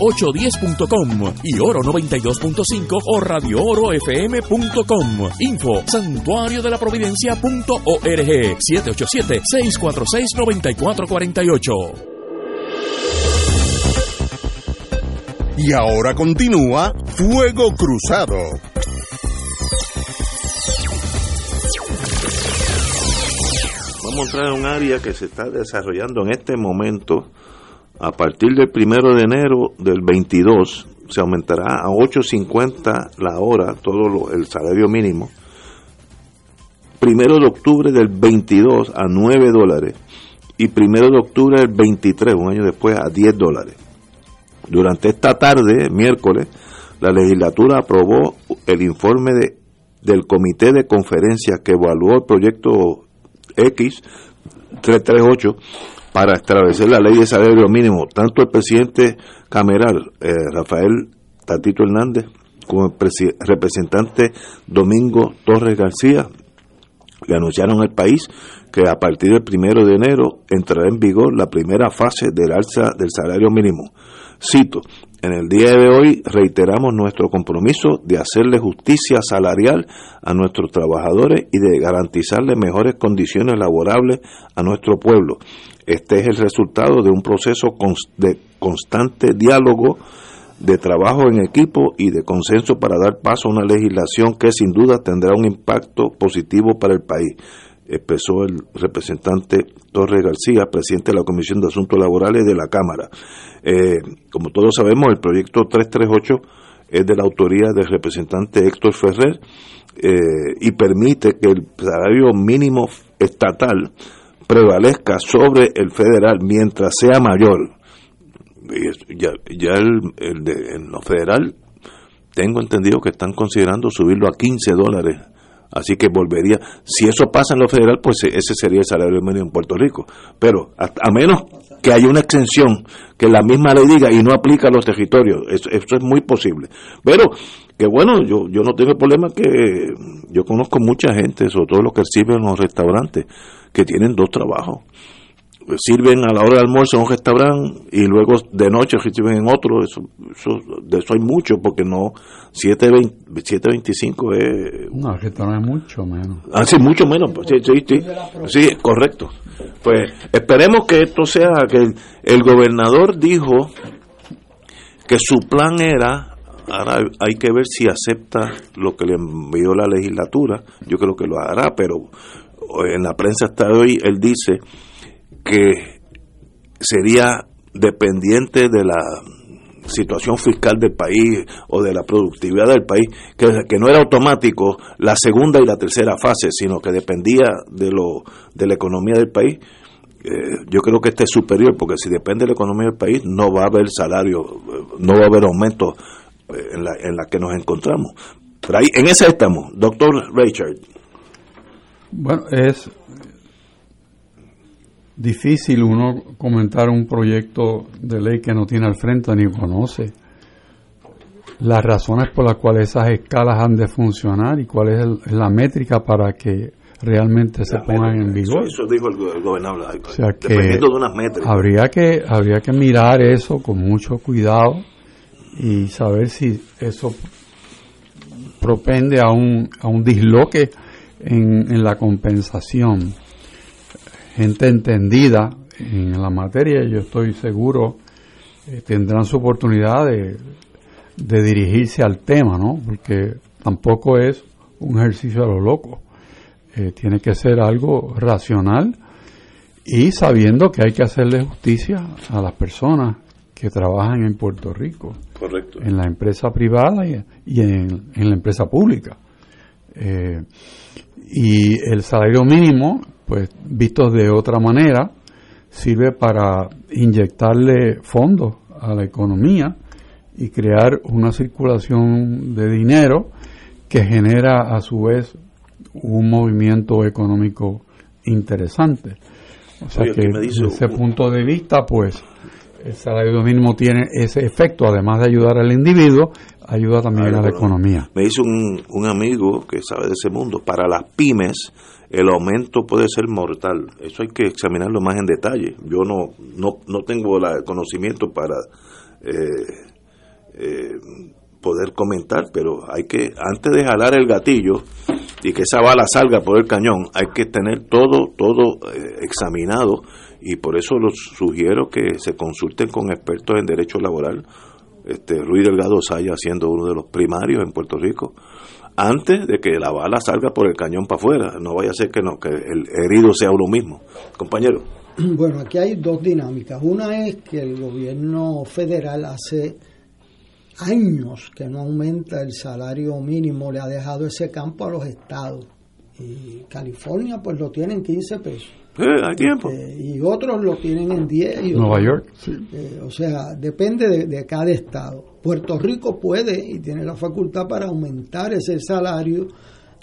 810.com y Oro 92.5 o Radio Oro FM.com. Info santuario de la providencia.org 787-646-9448. Y ahora continúa Fuego Cruzado. Vamos a entrar en un área que se está desarrollando en este momento a partir del primero de enero del 22 se aumentará a 8.50 la hora todo el salario mínimo. Primero de octubre del 22 a 9 dólares y primero de octubre del 23, un año después, a 10 dólares. Durante esta tarde, miércoles, la legislatura aprobó el informe de, del comité de conferencia que evaluó el proyecto X 338 para establecer la ley de salario mínimo. Tanto el presidente cameral, eh, Rafael Tatito Hernández, como el representante Domingo Torres García, le anunciaron al país que a partir del primero de enero entrará en vigor la primera fase del alza del salario mínimo. Cito, en el día de hoy reiteramos nuestro compromiso de hacerle justicia salarial a nuestros trabajadores y de garantizarle mejores condiciones laborables a nuestro pueblo. Este es el resultado de un proceso de constante diálogo, de trabajo en equipo y de consenso para dar paso a una legislación que sin duda tendrá un impacto positivo para el país, expresó el representante Torres García, presidente de la Comisión de Asuntos Laborales de la Cámara. Eh, como todos sabemos, el proyecto 338 es de la autoría del representante Héctor Ferrer eh, y permite que el salario mínimo estatal prevalezca sobre el federal mientras sea mayor. Ya, ya el, el de, en lo federal tengo entendido que están considerando subirlo a 15 dólares. Así que volvería, si eso pasa en lo federal, pues ese sería el salario mínimo en Puerto Rico. Pero a, menos que haya una exención que la misma ley diga y no aplica a los territorios, eso, eso es muy posible. Pero que bueno, yo, yo no tengo problema que yo conozco mucha gente, sobre todo los que sirven en los restaurantes, que tienen dos trabajos. Sirven a la hora de almuerzo en un restaurante y luego de noche sirven en otro. Eso, de eso hay mucho, porque no. 7.25 es. No, el restaurante es mucho menos. Ah, sí, mucho menos. Sí, sí, sí, sí, correcto. Pues esperemos que esto sea. que el gobernador dijo que su plan era Ahora hay que ver si acepta lo que le envió la legislatura. Yo creo que lo hará, pero en la prensa hasta hoy él dice que sería dependiente de la situación fiscal del país o de la productividad del país, que, no era automático la segunda y la tercera fase, sino que dependía de lo de la economía del país Eh, yo creo que este es superior, porque si depende de la economía del país, no va a haber salario, eh, no va a haber aumento eh, en la, en la que nos encontramos. Pero ahí, en esa estamos. Doctor Richard. Bueno, es difícil uno comentar un proyecto de ley que no tiene al frente ni conoce las razones por las cuales esas escalas han de funcionar y cuál es, la métrica para que realmente se pongan en vigor. Eso, dijo el, gobernador. O sea que de unas métricas. Habría que habría que mirar eso con mucho cuidado y saber si eso propende a un, a un disloque en, en la compensación gente entendida en la materia, yo estoy seguro, eh, tendrán su oportunidad de, dirigirse al tema, ¿no? Porque tampoco es un ejercicio a lo loco. Eh, tiene que ser algo racional y sabiendo que hay que hacerle justicia a las personas que trabajan en Puerto Rico. Correcto. En la empresa privada y, en, la empresa pública. Eh, y el salario mínimo pues visto de otra manera, sirve para inyectarle fondos a la economía y crear una circulación de dinero que genera a su vez un movimiento económico interesante. O sea que desde ese punto de vista, pues el salario mínimo tiene ese efecto, además de ayudar al individuo, ayuda también a la, economía. Me dice un, un amigo que sabe de ese mundo, para las pymes el aumento puede ser mortal. Eso hay que examinarlo más en detalle. Yo no, no, no tengo el conocimiento para eh, eh, poder comentar, pero hay que, antes de jalar el gatillo y que esa bala salga por el cañón, hay que tener todo, todo eh, examinado y por eso los sugiero que se consulten con expertos en derecho laboral. Este, Ruiz Delgado Saya siendo uno de los primarios en Puerto Rico, antes de que la bala salga por el cañón para afuera. No vaya a ser que, no, que el herido sea uno mismo. Compañero. Bueno, aquí hay dos dinámicas. Una es que el gobierno federal hace años que no aumenta el salario mínimo, le ha dejado ese campo a los estados. Y California pues lo tiene en 15 pesos. Eh, tiempo. Este, y otros lo tienen en 10. Y Nueva York, sí. Eh, o sea, depende de, de, cada estado. Puerto Rico puede y tiene la facultad para aumentar ese salario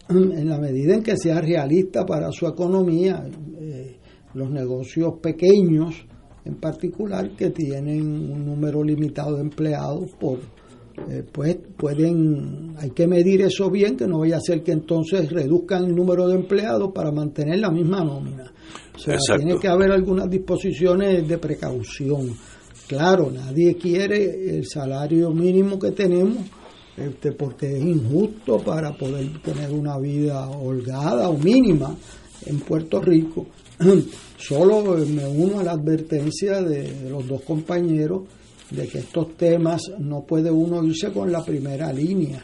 en la medida en que sea realista para su economía. Eh, los negocios pequeños, en particular, que tienen un número limitado de empleados por pues pueden, hay que medir eso bien, que no vaya a ser que entonces reduzcan el número de empleados para mantener la misma nómina. O sea, tiene que haber algunas disposiciones de precaución. Claro, nadie quiere el salario mínimo que tenemos este, porque es injusto para poder tener una vida holgada o mínima en Puerto Rico. Solo me uno a la advertencia de los dos compañeros de que estos temas no puede uno irse con la primera línea.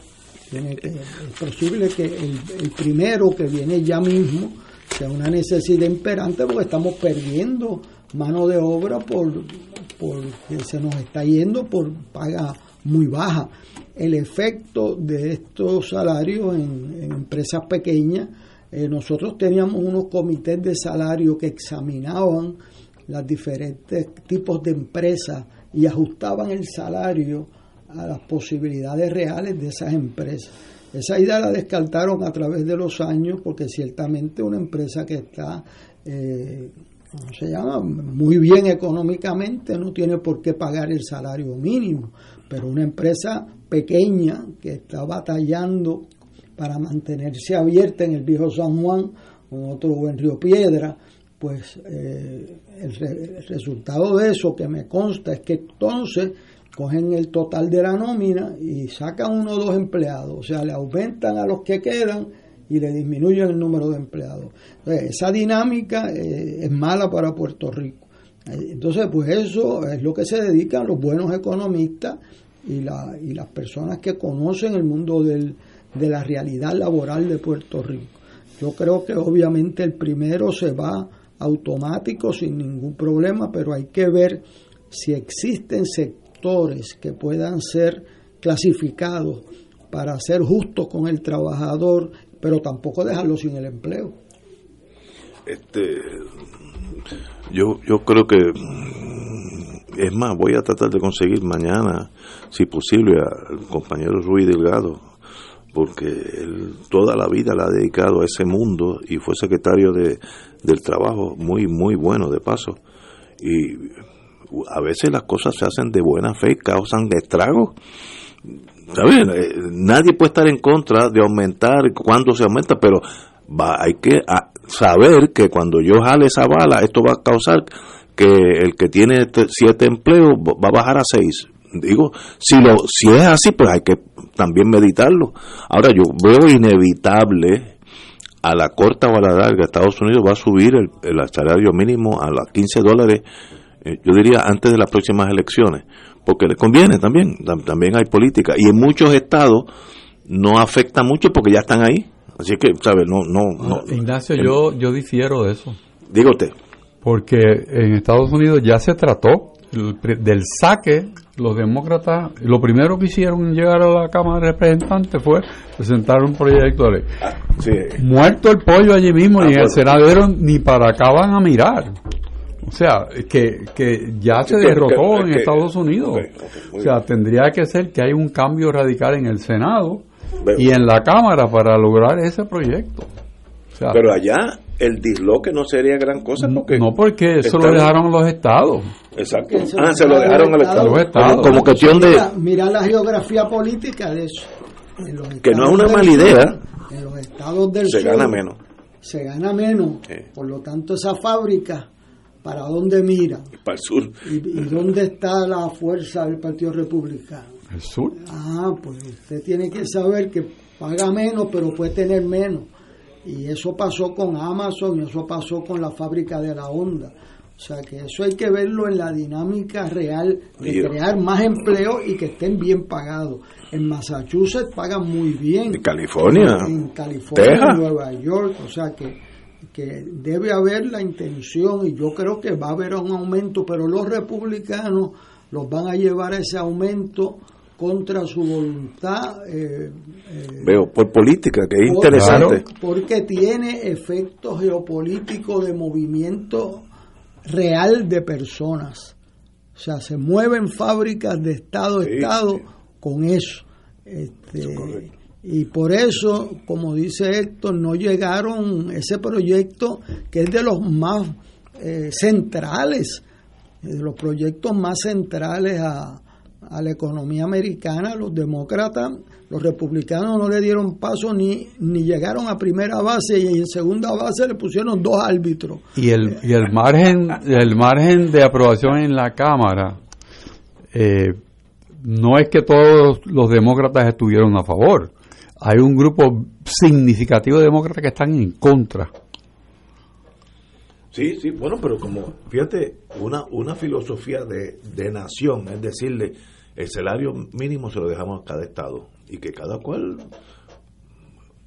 es posible que el, primero que viene ya mismo sea una necesidad imperante porque estamos perdiendo mano de obra por porque se nos está yendo por paga muy baja. El efecto de estos salarios en, empresas pequeñas, eh, nosotros teníamos unos comités de salario que examinaban los diferentes tipos de empresas y ajustaban el salario a las posibilidades reales de esas empresas. Esa idea la descartaron a través de los años porque ciertamente una empresa que está, eh, se llama? Muy bien económicamente no tiene por qué pagar el salario mínimo, pero una empresa pequeña que está batallando para mantenerse abierta en el viejo San Juan o otro en Río Piedra, pues eh, el, resultado de eso que me consta es que entonces cogen el total de la nómina y sacan uno o dos empleados, o sea, le aumentan a los que quedan y le disminuyen el número de empleados. esa dinámica eh, es mala para Puerto Rico. Eh, entonces, pues eso es lo que se dedican los buenos economistas y, la, y las personas que conocen el mundo del, de la realidad laboral de Puerto Rico. Yo creo que obviamente el primero se va automático sin ningún problema, pero hay que ver si existen sectores que puedan ser clasificados para ser justos con el trabajador, pero tampoco dejarlo sin el empleo. Este, Yo, yo creo que, es más, voy a tratar de conseguir mañana, si posible, al compañero Ruiz Delgado, porque él toda la vida la ha dedicado a ese mundo y fue secretario de, del trabajo, muy, muy bueno de paso. Y a veces las cosas se hacen de buena fe y causan estragos. ¿Sabes? Eh, Nadie puede estar en contra de aumentar cuando se aumenta, pero hay que a- saber que cuando yo jale esa bala, esto va a causar que el que tiene t- siete empleos va a bajar a seis. Digo, si lo si es así, pues hay que también meditarlo. Ahora yo veo inevitable a la corta o a la larga, Estados Unidos va a subir el, el salario mínimo a los 15 dólares, eh, yo diría antes de las próximas elecciones, porque le conviene también, tam- también hay política. Y en muchos estados no afecta mucho porque ya están ahí. Así que, ¿sabes? No, no, no. Ignacio, yo, yo difiero de eso. Digo usted. Porque en Estados Unidos ya se trató el del saque. Los demócratas, lo primero que hicieron en llegar a la Cámara de Representantes fue presentar un proyecto de ley. Sí. Muerto el pollo allí mismo, Ah, ni el bueno. senadero ni para acá van a mirar. O sea, que, que ya se derrotó en Estados Unidos. o sea, bien. tendría que ser que hay un cambio radical en el Senado Veo. y en la Cámara para lograr ese proyecto. O sea, Pero allá el disloque no sería gran cosa porque... no porque eso lo dejaron los estados. Exacto. Ah, se lo dejaron a los dejaron estados. a los estados. Como, cuestión de... Mira, mira la geografía política de eso. En los Que no es una mala sur, idea. En los estados del Se sur gana menos. Se gana menos. Sí. Por lo tanto, esa fábrica, ¿para dónde mira? Para el sur. ¿Y, y dónde está la fuerza del Partido Republicano? El sur. Ah, pues usted tiene que saber que paga menos, pero puede tener menos. Y eso pasó con Amazon, y eso pasó con la fábrica de la Honda. O sea que eso hay que verlo en la dinámica real de Mira. crear más empleo y que estén bien pagados. En Massachusetts pagan muy bien. En California. En California, Texas. en Nueva York. O sea que, que debe haber la intención y yo creo que va a haber un aumento, pero los republicanos los van a llevar a ese aumento contra su voluntad. eh, eh, Veo, por política, que es por- interesante. Porque tiene efectos geopolíticos de movimiento real de personas. O sea, se mueven fábricas de Estado a Sí, Estado sí. con eso. Este, y por eso, como dice Héctor, no llegaron ese proyecto que es de los más eh, centrales, de los proyectos más centrales a, a la economía americana. Los demócratas, los republicanos no le dieron paso ni, ni llegaron a primera base y en segunda base le pusieron dos árbitros. Y el, y el margen el margen de aprobación en la Cámara eh, no es que todos los demócratas estuvieron a favor. Hay un grupo significativo de demócratas que están en contra. Sí, sí, bueno, pero como, fíjate, una, una filosofía de, de nación, es decirle, el salario mínimo se lo dejamos a cada estado y que cada cual,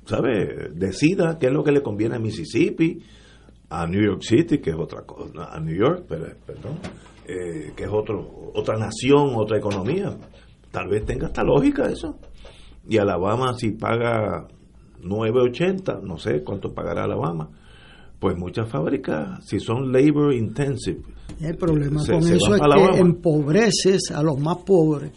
¿sabe?, decida qué es lo que le conviene a Mississippi, a New York City, que es otra cosa, a New York, pero, perdón, eh, que es otro, otra nación, otra economía. Tal vez tenga hasta lógica eso. Y Alabama, si paga 9.80, no sé cuánto pagará Alabama pues muchas fábricas, si son labor intensive, El problema Se- con se eso es que empobreces a los más pobres.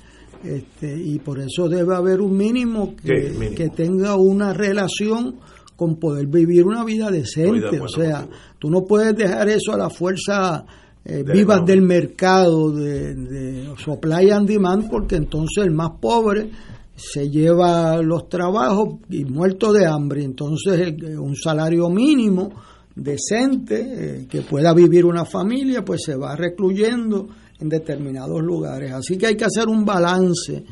Este, y por eso debe haber un mínimo que, mínimo. que tenga una relación con poder vivir una vida decente. O sea, tú no puedes dejar eso a la fuerza eh, vivas del mercado, de, de supply and demand, porque entonces el más pobre se lleva los trabajos y muerto de hambre. Entonces eh, un salario mínimo decente, eh, que pueda vivir una familia, pues se va recluyendo en determinados lugares. Así que hay que hacer un balance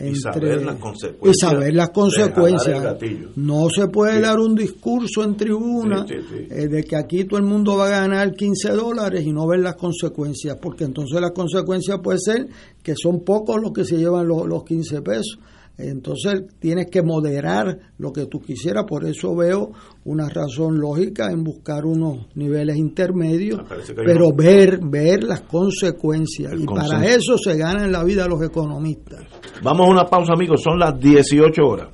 Y entre saber las y consecuencias saber las consecuencias. No se puede Sí. dar un discurso en tribuna Sí, sí, sí. eh, de que aquí todo el mundo va a ganar 15 dólares y no ver las consecuencias, porque entonces las consecuencias puede ser que son pocos los que se llevan los, los 15 pesos. Entonces tienes que moderar lo que tú quisieras, por eso veo una razón lógica en buscar unos niveles intermedios, hay pero ver ver las consecuencias El y para eso se gana en la vida los economistas. Vamos a una pausa, amigos, son las 18 horas.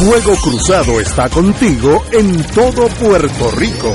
Fuego Cruzado está contigo en todo Puerto Rico.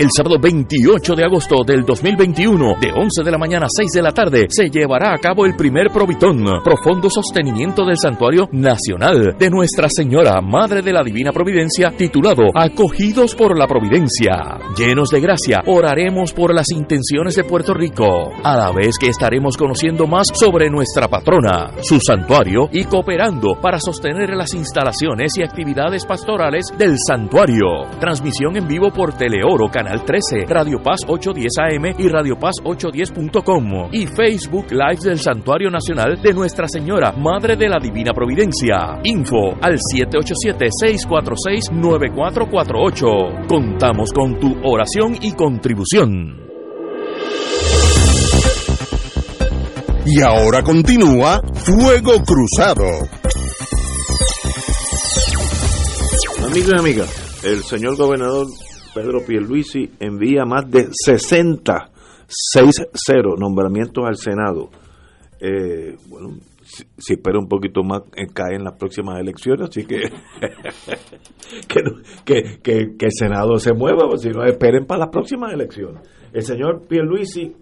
El sábado 28 de agosto del 2021, de 11 de la mañana a 6 de la tarde, se llevará a cabo el primer Provitón, profundo sostenimiento del Santuario Nacional de Nuestra Señora, Madre de la Divina Providencia, titulado Acogidos por la Providencia. Llenos de gracia, oraremos por las intenciones de Puerto Rico, a la vez que estaremos conociendo más sobre nuestra patrona, su santuario y cooperando para sostener las instalaciones y actividades pastorales del santuario. Transmisión en vivo por Teleoro, Canal 13, Radio Paz 810 AM y Radio Paz 810.com y Facebook Live del Santuario Nacional de Nuestra Señora, Madre de la Divina Providencia. Info al 787-646-9448. Contamos con tu oración y contribución. Y ahora continúa Fuego Cruzado. Amigos y amigas, el señor gobernador Pedro Pierluisi envía más de 60, 6-0 nombramientos al Senado. Eh, bueno, si, si, espera un poquito más, eh, cae en las próximas elecciones, así que que, que, que- el Senado se mueva, o si no, esperen para las próximas elecciones. El señor Pierluisi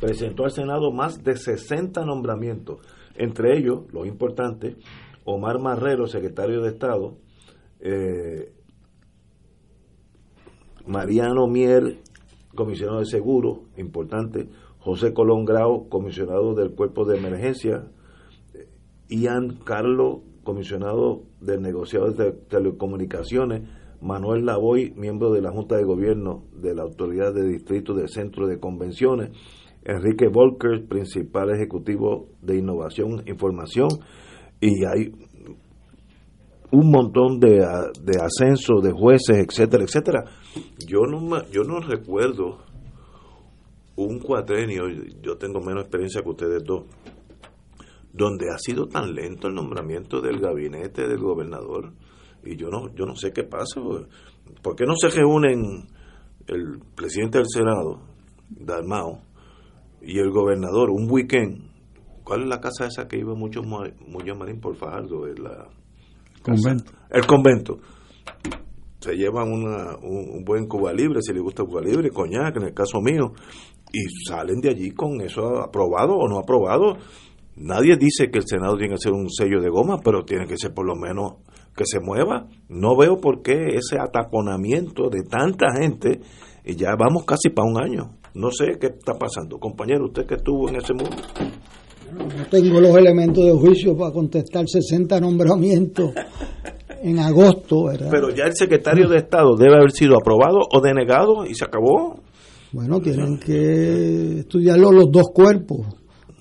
presentó al Senado más de 60 nombramientos, entre ellos, los importantes, Omar Marrero, secretario de Estado, eh, Mariano Mier, comisionado de seguro, importante, José Colón Grau, comisionado del cuerpo de emergencia, Ian Carlos, comisionado del negociado de telecomunicaciones, Manuel Lavoy, miembro de la Junta de Gobierno de la Autoridad de Distrito del Centro de Convenciones, Enrique Volker, principal ejecutivo de Innovación e Información, y hay un montón de, de ascensos de jueces, etcétera, etcétera. Yo no, yo no recuerdo un cuatrenio, yo tengo menos experiencia que ustedes dos, donde ha sido tan lento el nombramiento del gabinete del gobernador. Y yo no, yo no sé qué pasa. ¿Por qué no se reúnen el presidente del Senado, Dalmao, y el gobernador un weekend? ¿Cuál es la casa esa que iba mucho, mucho Marín por Fajardo? Convento. el convento. Se llevan una, un, un buen Cuba Libre, si les gusta Cuba Libre, coñac, en el caso mío, y salen de allí con eso aprobado o no aprobado. Nadie dice que el Senado tiene que ser un sello de goma, pero tiene que ser por lo menos que se mueva. No veo por qué ese ataponamiento de tanta gente, y ya vamos casi para un año. No sé qué está pasando. Compañero, usted que estuvo en ese mundo. No tengo los elementos de juicio para contestar 60 nombramientos en agosto, ¿verdad? Pero ya el secretario de Estado debe haber sido aprobado o denegado y se acabó. Bueno, tienen que estudiarlo los dos cuerpos.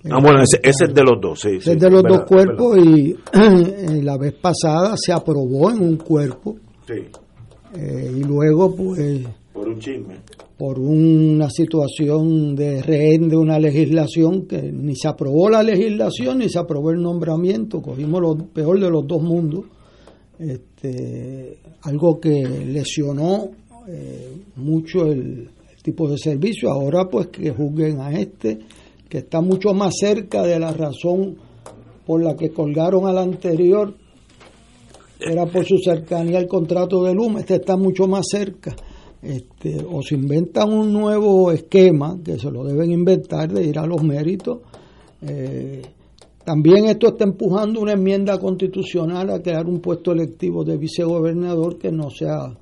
Ah, bueno, ese, ese es de los dos, sí. Ese es de los dos cuerpos y la vez pasada se aprobó en un cuerpo. Sí. Eh, y luego, pues, Por un chisme. Por una situación de rehén de una legislación que ni se aprobó la legislación ni se aprobó el nombramiento, cogimos lo peor de los dos mundos, este, algo que lesionó eh, mucho el, el tipo de servicio, ahora pues que juzguen a este, que está mucho más cerca de la razón por la que colgaron al anterior, era por su cercanía al contrato de Luma, este está mucho más cerca este, o se inventan un nuevo esquema, que se lo deben inventar, de ir a los méritos. Eh, también esto está empujando una enmienda constitucional a crear un puesto electivo de vicegobernador que no sea,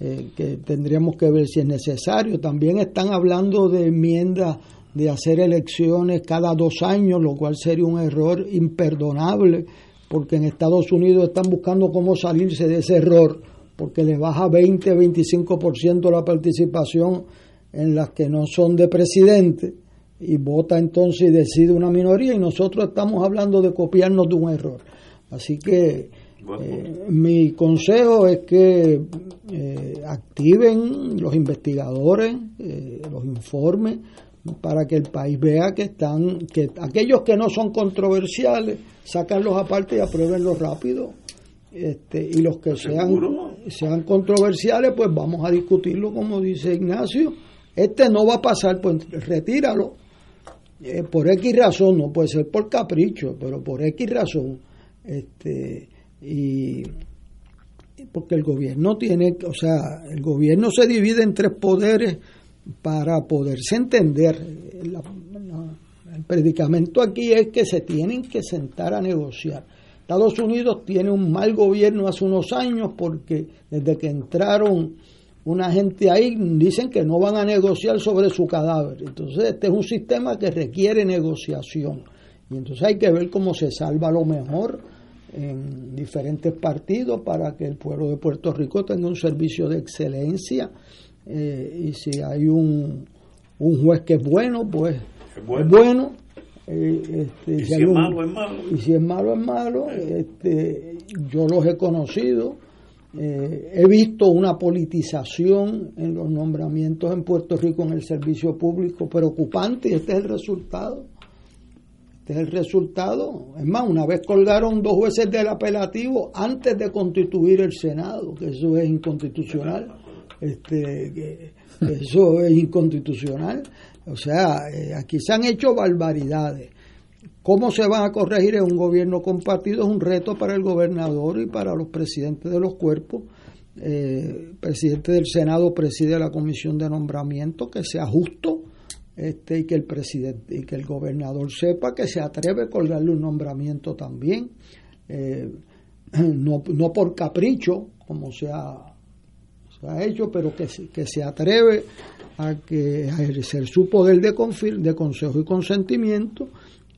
eh, que tendríamos que ver si es necesario. También están hablando de enmiendas de hacer elecciones cada dos años, lo cual sería un error imperdonable, porque en Estados Unidos están buscando cómo salirse de ese error porque le baja 20-25% la participación en las que no son de presidente y vota entonces y decide una minoría y nosotros estamos hablando de copiarnos de un error. Así que eh, mi consejo es que eh, activen los investigadores, eh, los informes, para que el país vea que están, que aquellos que no son controversiales, sacarlos aparte y apruebenlos rápido este, y los que sean, sean controversiales, pues vamos a discutirlo como dice Ignacio. Este no va a pasar, pues retíralo. Eh, por X razón, no puede ser por capricho, pero por X razón. Este, y porque el gobierno tiene, o sea, el gobierno se divide en tres poderes para poderse entender. La- la- el predicamento aquí es que se tienen que sentar a negociar. Estados Unidos tiene un mal gobierno hace unos años porque desde que entraron una gente ahí dicen que no van a negociar sobre su cadáver. Entonces este es un sistema que requiere negociación. Y entonces hay que ver cómo se salva lo mejor en diferentes partidos para que el pueblo de Puerto Rico tenga un servicio de excelencia. Eh, y si hay un, un juez que es bueno, pues Es bueno. es bueno. Eh, este, Y si es un- malo, es malo. y si es malo, es malo. Este, yo los he conocido. Eh, he visto una politización en los nombramientos en Puerto Rico en el servicio público preocupante y este es el resultado. Este es el resultado. Es más, una vez colgaron dos jueces del apelativo antes de constituir el Senado, que eso es inconstitucional. Este, que eso es inconstitucional. O sea, eh, aquí se han hecho barbaridades. ¿Cómo se van a corregir en un gobierno compartido? Es un reto para el gobernador y para los presidentes de los cuerpos. Eh, el presidente del Senado preside la comisión de nombramiento, que sea justo este, y que el presidente y que el gobernador sepa que se atreve a colgarle un nombramiento también. Eh, no, no por capricho, como se ha, ha hecho, pero que, que se atreve a, que, a ejercer su poder de, confir- de consejo y consentimiento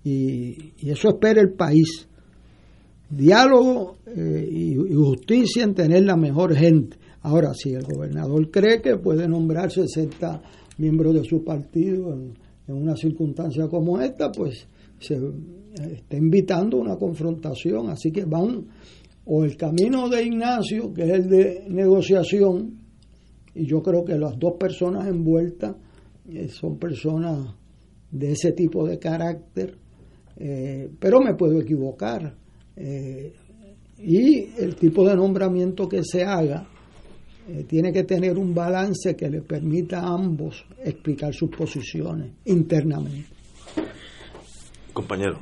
y, y eso espera el país. Diálogo eh, y, justicia en tener la mejor gente. Ahora, si el gobernador cree que puede nombrar 60 miembros de su partido en, en una circunstancia como esta, pues se está invitando a una confrontación. Así que van o el camino de Ignacio, que es el de negociación, y yo creo que las dos personas envueltas eh, son personas de ese tipo de carácter, eh, pero me puedo equivocar. eh, y el tipo de nombramiento que se haga eh, tiene que tener un balance que le permita a ambos explicar sus posiciones internamente. Compañero.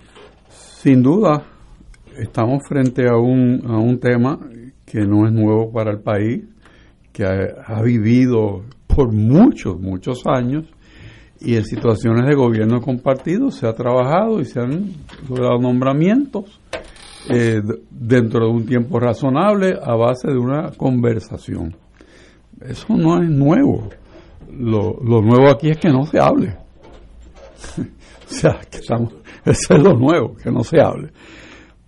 Sin duda, estamos frente a un, a un tema que no es nuevo para el país, que ha, vivido por muchos, muchos años, y en situaciones de gobierno compartido se ha trabajado y se han logrado nombramientos eh, dentro de un tiempo razonable a base de una conversación. Eso no es nuevo. Lo, lo nuevo aquí es que no se hable. o sea, que estamos, eso es lo nuevo, que no se hable.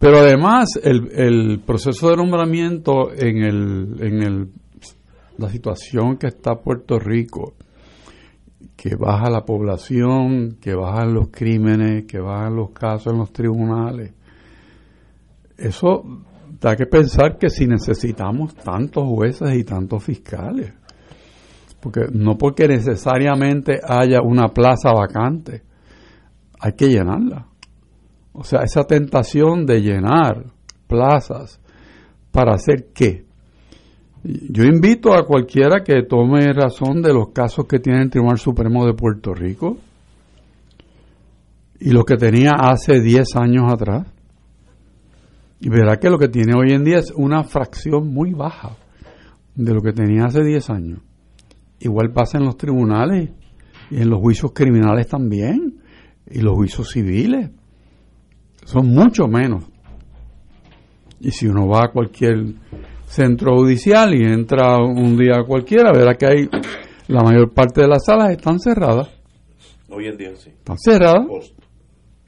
Pero además, el, el proceso de nombramiento en, el, en el, la situación que está Puerto Rico, que baja la población, que bajan los crímenes, que bajan los casos en los tribunales, eso da que pensar que si necesitamos tantos jueces y tantos fiscales, porque no porque necesariamente haya una plaza vacante, hay que llenarla. O sea, esa tentación de llenar plazas para hacer qué. Yo invito a cualquiera que tome razón de los casos que tiene el Tribunal Supremo de Puerto Rico y lo que tenía hace 10 años atrás. Y verá que lo que tiene hoy en día es una fracción muy baja de lo que tenía hace 10 años. Igual pasa en los tribunales y en los juicios criminales también y los juicios civiles son mucho menos. Y si uno va a cualquier centro judicial y entra un día cualquiera, verá que hay la mayor parte de las salas están cerradas. Hoy en día sí. Están cerradas. Post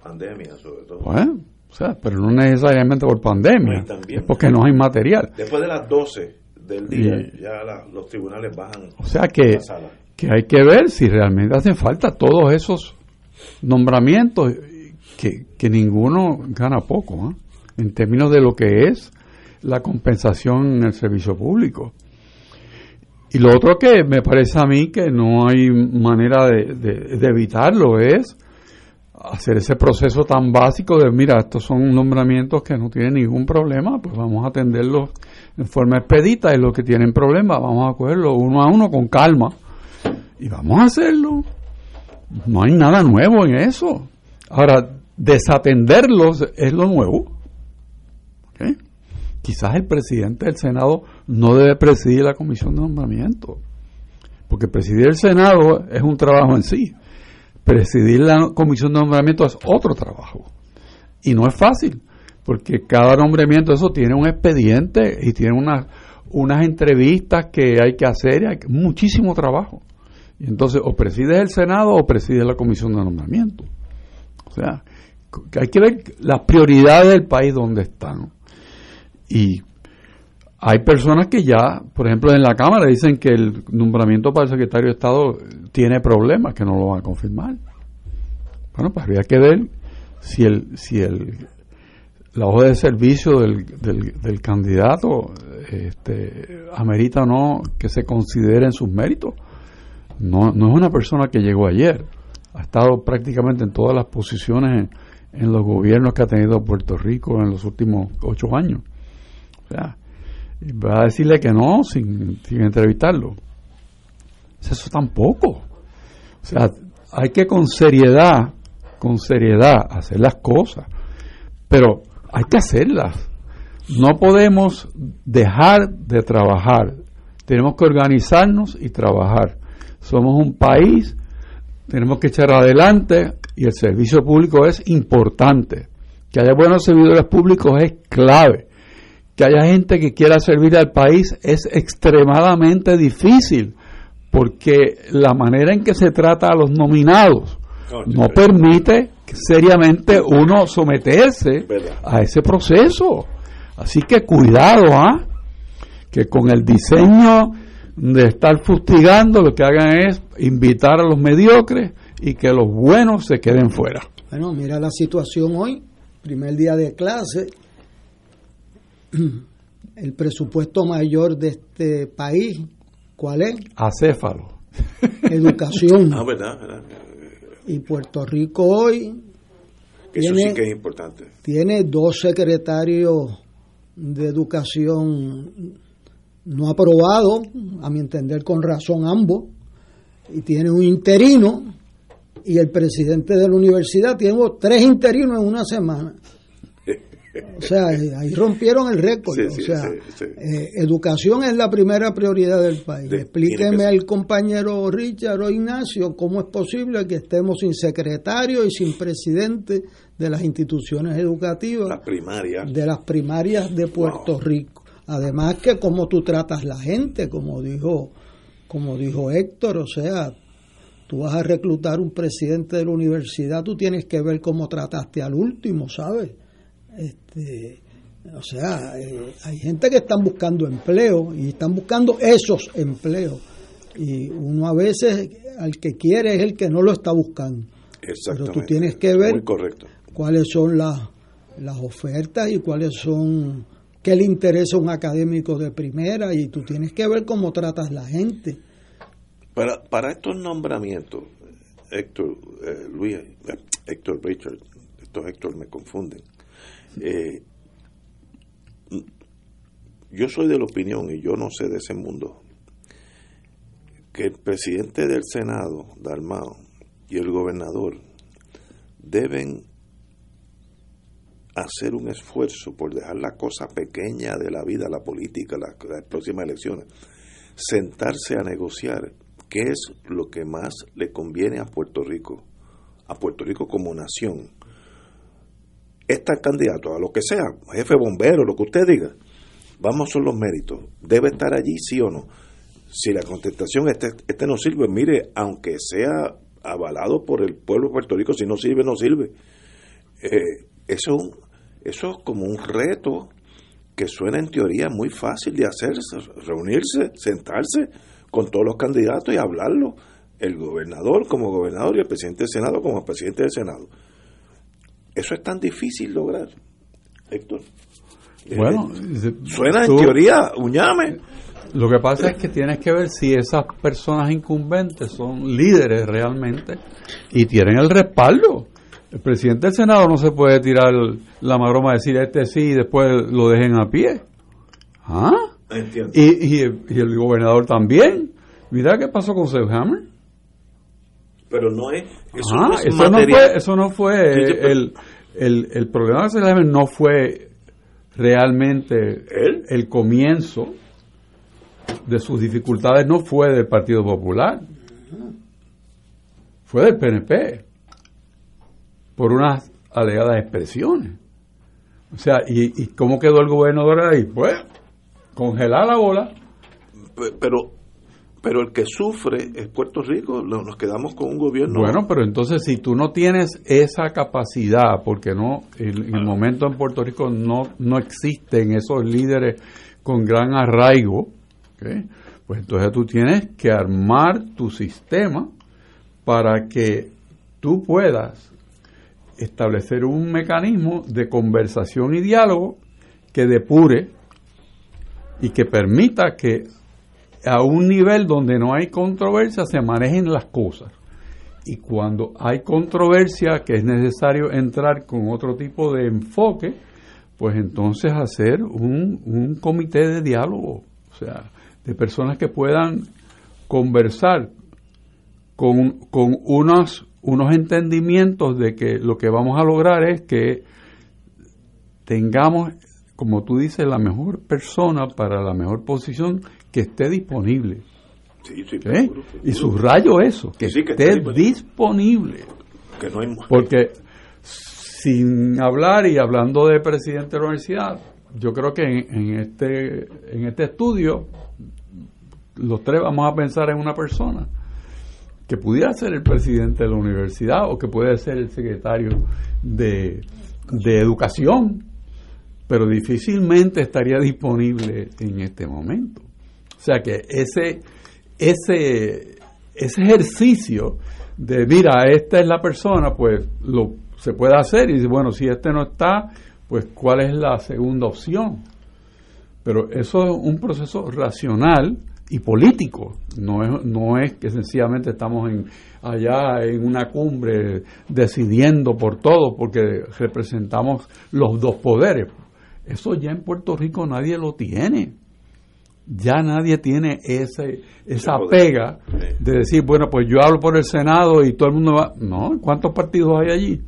pandemia, sobre todo. Bueno, o sea, pero no necesariamente por pandemia, es porque no hay material. Después de las 12 del día, ya la, los tribunales bajan. O sea que, que hay que ver si realmente hacen falta todos esos nombramientos que, ninguno gana poco, ¿eh? en términos de lo que es la compensación en el servicio público. Y lo otro que me parece a mí que no hay manera de, evitarlo es hacer ese proceso tan básico de, mira, estos son nombramientos que no tienen ningún problema, pues vamos a atenderlos en forma expedita y los que tienen problemas vamos a cogerlo uno a uno con calma y vamos a hacerlo. No hay nada nuevo en eso. Ahora, desatenderlos es lo nuevo. Quizás el presidente del Senado no debe presidir la comisión de nombramiento, porque presidir el Senado es un trabajo en sí. Presidir la comisión de nombramiento es otro trabajo. Y no es fácil, porque cada nombramiento eso tiene un expediente y tiene unas, unas entrevistas que hay que hacer, y hay muchísimo trabajo. Y entonces o presides el Senado o presides la comisión de nombramiento. O sea, hay que ver las prioridades del país donde están. Y hay personas que ya, por ejemplo, en la Cámara dicen que el nombramiento para el secretario de Estado tiene problemas, que no lo van a confirmar. Bueno, pues habría que ver si el, si el, la hoja de servicio del, del, candidato este, amerita o no que se considere en sus méritos. No, no es una persona que llegó ayer, ha estado prácticamente en todas las posiciones en los gobiernos que ha tenido Puerto Rico en los últimos ocho años. O sea, va a decirle que no sin, sin entrevistarlo. Eso tampoco. O sea, hay que con seriedad, con seriedad hacer las cosas, pero hay que hacerlas. No podemos dejar de trabajar. Tenemos que organizarnos y trabajar. Somos un país, tenemos que echar adelante y el servicio público es importante. Que haya buenos servidores públicos es clave. Que haya gente que quiera servir al país es extremadamente difícil porque la manera en que se trata a los nominados no permite seriamente uno someterse a ese proceso. Así que cuidado, ¿ah? Que con el diseño de estar fustigando lo que hagan es invitar a los mediocres y que los buenos se queden fuera. Bueno, mira la situación hoy, primer día de clase, el presupuesto mayor de este país, ¿cuál es? Acéfalo. Educación. Ah, verdad, verdad. Y Puerto Rico hoy Eso sí que es importante. Tiene dos secretarios de educación no aprobados, a mi entender con razón ambos, y tiene un interino y el presidente de la universidad tiene tres interinos en una semana. O sea, ahí rompieron el récord. o sea, eh, educación es la primera prioridad del país. Explíqueme al compañero Richard o Ignacio cómo es posible que estemos sin secretario y sin presidente de las instituciones educativas. De las primarias de Puerto Rico. Además que cómo tú tratas la gente, como dijo, como dijo Héctor, o sea, tú vas a reclutar un presidente de la universidad, tú tienes que ver cómo trataste al último, ¿sabes? Este, o sea, eh, hay gente que están buscando empleo y están buscando esos empleos. Y uno a veces al que quiere es el que no lo está buscando. Pero tú tienes que ver cuáles son las, las ofertas y cuáles son, qué le interesa a un académico de primera y tú tienes que ver cómo tratas la gente. Para, para estos nombramientos, Héctor, eh, Luis, eh, Héctor Richard, estos Héctor me confunden. Eh, yo soy de la opinión, y yo no sé de ese mundo, que el presidente del Senado, Dalmao, y el gobernador deben hacer un esfuerzo por dejar la cosa pequeña de la vida, la política, las, próximas elecciones, sentarse a negociar qué es lo que más le conviene a Puerto Rico, a Puerto Rico como nación. Este candidato, a lo que sea, jefe bombero, lo que usted diga, vamos son los méritos. ¿Debe estar allí, sí o no? Si la contestación, este, este no sirve, mire, aunque sea avalado por el pueblo de Puerto Rico, si no sirve, no sirve. Eh, eso, eso es como un reto que suena en teoría muy fácil de hacer, reunirse, sentarse con todos los candidatos y hablarlo, el gobernador como gobernador y el presidente del Senado como presidente del Senado. Eso es tan difícil lograr, Héctor. Bueno, suena en teoría, uñame. Lo que pasa es que tienes que ver si esas personas incumbentes son líderes realmente y tienen el respaldo. El presidente del Senado no se puede tirar la maroma de decir este sí y después lo dejen a pie. ¿Ah? Y, y, el gobernador también. Mira qué pasó con Seth Hammer. Pero no es. Eso, no, eso no, fue, eso no fue el, el, el, problema de Hammer no fue realmente el comienzo de sus dificultades no fue del Partido Popular, fue del PNP, por unas alegadas expresiones. O sea, ¿y, cómo quedó el gobernador ahí? Pues, congelar la bola. Pero, pero el que sufre es Puerto Rico, nos quedamos con un gobierno. Bueno, pero entonces si tú no tienes esa capacidad, porque no, en, el momento en Puerto Rico no, no existen esos líderes con gran arraigo, pues entonces tú tienes que armar tu sistema para que tú puedas establecer un mecanismo de conversación y diálogo que depure y que permita que a un nivel donde no hay controversia se manejen las cosas. Y cuando hay controversia que es necesario entrar con otro tipo de enfoque, pues entonces hacer un, un comité de diálogo. O sea, de personas que puedan conversar con, con unos, unos entendimientos de que lo que vamos a lograr es que tengamos, como tú dices, la mejor persona para la mejor posición que esté disponible. ¿Eh? y subrayo eso, que, esté, disponible. Porque sin hablar y hablando de presidente de la universidad, yo creo que en, en, este, en este estudio los tres vamos a pensar en una persona que pudiera ser el presidente de la universidad o que puede ser el secretario de, educación, pero difícilmente estaría disponible en este momento. O sea que ese, ese, ese ejercicio de, mira, esta es la persona, pues lo se puede hacer y bueno, si este no está, pues cuál es la segunda opción. Pero eso es un proceso racional y político. No es, no es que sencillamente estamos en, allá en una cumbre decidiendo por todo porque representamos los dos poderes. Eso ya en Puerto Rico nadie lo tiene. Ya nadie tiene ese, esa pega de decir, bueno, pues yo hablo por el Senado y todo el mundo va. No, ¿cuántos partidos hay allí?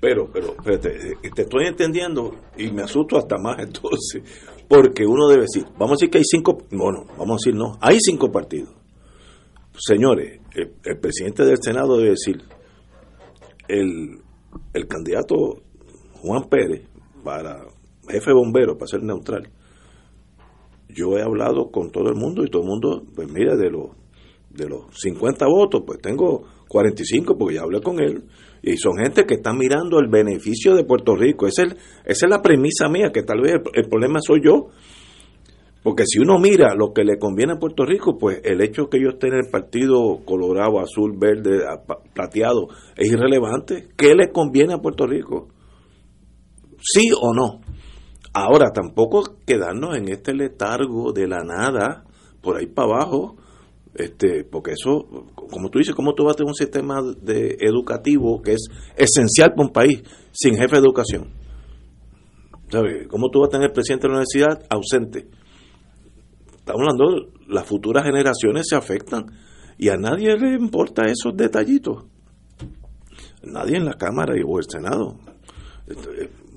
Pero, pero, espérate, eh, te estoy entendiendo y me asusto hasta más entonces, porque uno debe decir, vamos a decir que hay cinco, bueno, vamos a decir no, hay cinco partidos. Señores, el, presidente del Senado debe decir, el, el candidato Juan Pérez para jefe bombero, para ser neutral, yo he hablado con todo el mundo y todo el mundo, pues mira, de los, de los 50 votos, pues tengo 45 porque ya hablé con él. Y son gente que está mirando el beneficio de Puerto Rico. Esa es, esa es la premisa mía, que tal vez el, problema soy yo. Porque si uno mira lo que le conviene a Puerto Rico, pues el hecho que yo esté en el partido colorado, azul, verde, plateado, es irrelevante. ¿Qué le conviene a Puerto Rico? ¿Sí o no? Ahora, tampoco quedarnos en este letargo de la nada, por ahí para abajo, este, porque eso, como tú dices, ¿cómo tú vas a tener un sistema de educativo que es esencial para un país sin jefe de educación? ¿Sabes? ¿Cómo tú vas a tener presidente de la universidad ausente? Estamos hablando, las futuras generaciones se afectan y a nadie le importa esos detallitos. Nadie en la Cámara o el Senado.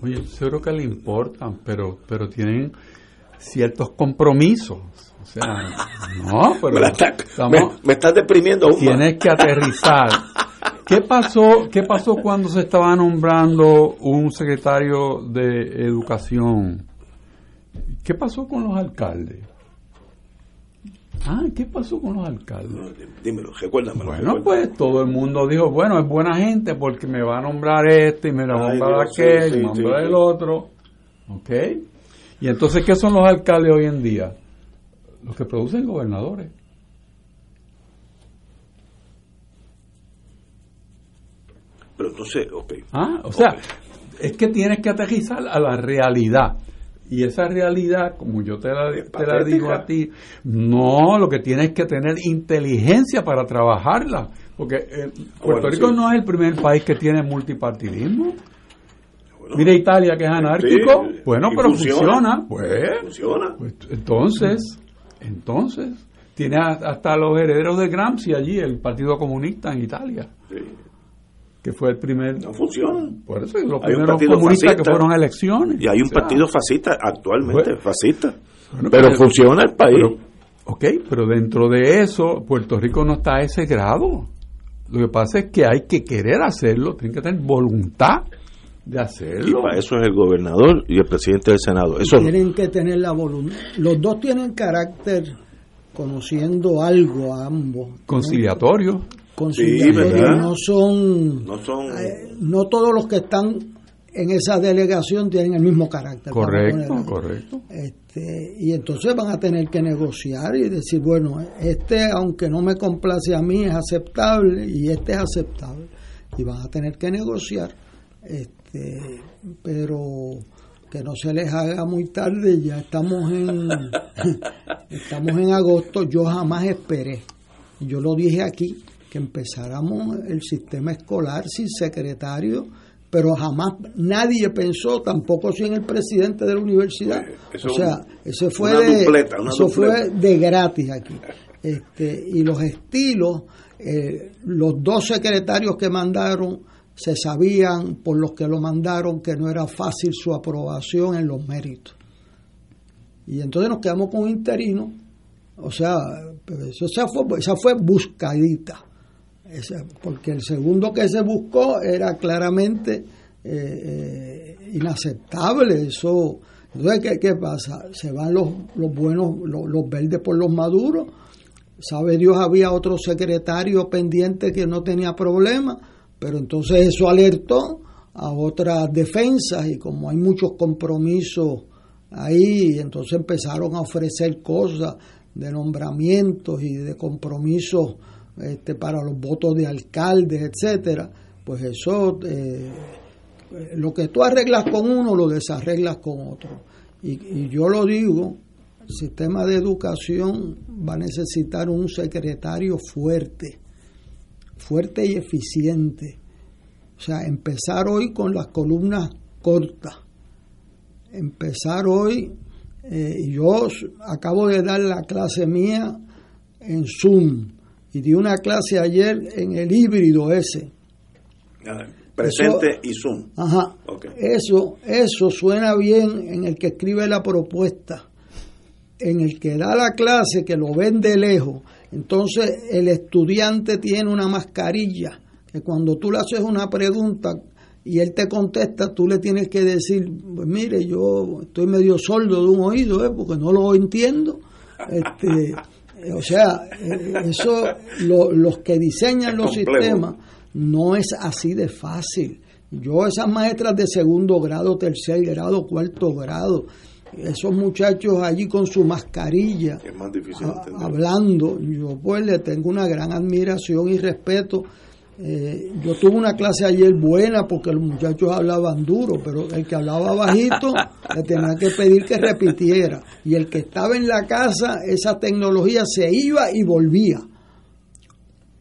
Oye, seguro que le importan, pero, pero tienen ciertos compromisos. O sea, no, pero me, estás deprimiendo Tienes que aterrizar. ¿Qué pasó, ¿Qué pasó cuando se estaba nombrando un secretario de educación? ¿Qué pasó con los alcaldes? Ah, ¿qué pasó con los alcaldes? dímelo, recuérdame. Bueno, pues todo el mundo dijo, bueno, es buena gente porque me va a nombrar este y me va a nombrar aquel y me va a nombrar el otro. ¿Ok? Y entonces, ¿qué son los alcaldes hoy en día? Los que producen gobernadores. Pero entonces, ok. Ah, o sea, es que tienes que aterrizar a la realidad. Y esa realidad, como yo te la, te la digo a ti, no, lo que tienes que tener inteligencia para trabajarla. Porque eh, Puerto Rico no es el primer país que tiene multipartidismo. Mira Italia que es anárquico. bueno, pero funciona. Pues, funciona. Pues, entonces, entonces, tiene hasta los herederos de Gramsci allí, el Partido Comunista en Italia. Sí que fue el primer... No funciona. Por eso, los primeros comunistas que fueron a elecciones. Y hay un partido fascista actualmente, fascista. pero, funciona el país. ok, pero dentro de eso, Puerto Rico no está a ese grado. Lo que pasa es que hay que querer hacerlo, tiene que tener voluntad de hacerlo. Y para eso es el gobernador y el presidente del Senado. Eso tienen que tener la voluntad. Los dos tienen carácter conociendo algo a ambos. Conciliatorio no son, eh, no todos los que están en esa delegación tienen el mismo carácter. Correcto, correcto. Este, y entonces van a tener que negociar y decir, bueno, este aunque no me complace a mí es aceptable y este es aceptable. Y van a tener que negociar. Este, pero que no se les haga muy tarde, ya estamos en estamos en agosto, yo jamás esperé. Yo lo dije aquí, que empezáramos el sistema escolar sin secretario, pero jamás nadie pensó, tampoco si en el presidente de la universidad. o sea, eso fue de, eso fue de gratis aquí. Este, y los estilos, eh, los dos secretarios que mandaron se sabían por los que lo mandaron que no era fácil su aprobación en los méritos. Y entonces nos quedamos con un interino, o sea, esa fue, esa fue buscadita porque el segundo que se buscó era claramente eh, eh, inaceptable. Eso, entonces, ¿qué, pasa? Se van los, los buenos, los, verdes por los maduros. Sabe Dios, había otro secretario pendiente que no tenía problema, pero entonces eso alertó a otras defensas y como hay muchos compromisos ahí, entonces empezaron a ofrecer cosas de nombramientos y de compromisos este, para los votos de alcaldes, etcétera, pues eso, eh, lo que tú arreglas con uno, lo desarreglas con otro. Y, yo lo digo, el sistema de educación va a necesitar un secretario fuerte, fuerte y eficiente. O sea, empezar hoy con las columnas cortas. Empezar hoy, eh, yo acabo de dar la clase mía en Zoom y di una clase ayer en el híbrido ese. Presente y Zoom. Ajá. Eso, eso suena bien en el que escribe la propuesta, en el que da la clase, que lo ven de lejos. Entonces el estudiante tiene una mascarilla, que cuando tú le haces una pregunta y él te contesta, tú le tienes que decir, pues mire, yo estoy medio sordo de un oído, ¿eh? porque no lo entiendo. Este, o sea, eh, eso, los que diseñan los sistemas no es así de fácil. Yo, esas maestras de segundo grado, tercer grado, cuarto grado, esos muchachos allí con su mascarilla, hablando, yo pues le tengo una gran admiración y respeto. Eh, yo tuve una clase ayer buena porque los muchachos hablaban duro, pero el que hablaba bajito le tenía que pedir que repitiera. Y el que estaba en la casa, esa tecnología se iba y volvía.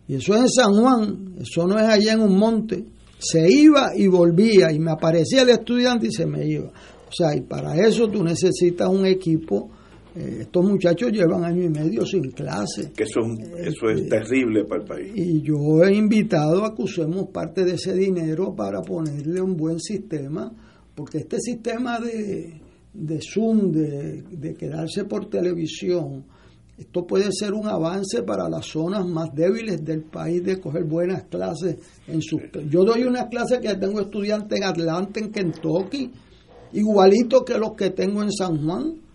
Y eso es en San Juan, eso no es allá en un monte. Se iba y volvía y me aparecía el estudiante y se me iba. O sea, y para eso tú necesitas un equipo. Eh, estos muchachos llevan año y medio sin clase. Que eso, eso es este, terrible para el país. Y yo he invitado a que usemos parte de ese dinero para ponerle un buen sistema, porque este sistema de, de Zoom, de, de quedarse por televisión, esto puede ser un avance para las zonas más débiles del país de coger buenas clases en sus... Yo doy una clase que tengo estudiantes en Atlanta, en Kentucky, igualito que los que tengo en San Juan.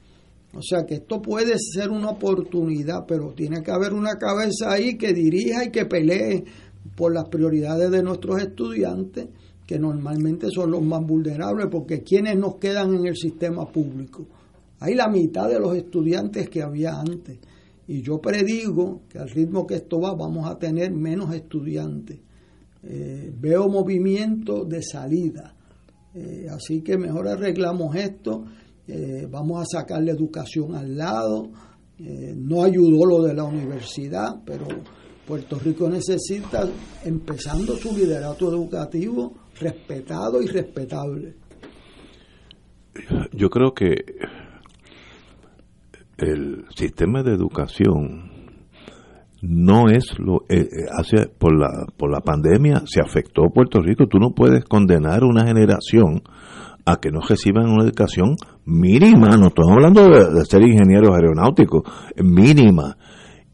O sea que esto puede ser una oportunidad, pero tiene que haber una cabeza ahí que dirija y que pelee por las prioridades de nuestros estudiantes, que normalmente son los más vulnerables, porque quienes nos quedan en el sistema público. Hay la mitad de los estudiantes que había antes. Y yo predigo que al ritmo que esto va vamos a tener menos estudiantes. Eh, veo movimiento de salida. Eh, así que mejor arreglamos esto. Eh, vamos a sacar la educación al lado. no ayudó lo de la universidad, pero Puerto Rico necesita, empezando su liderato educativo, respetado y respetable. Yo creo que el sistema de educación no es lo eh, eh, hace por la por la pandemia se afectó Puerto Rico tú no puedes condenar una generación a que no reciban una educación mínima. No estamos hablando de, ser ingenieros aeronáuticos mínima.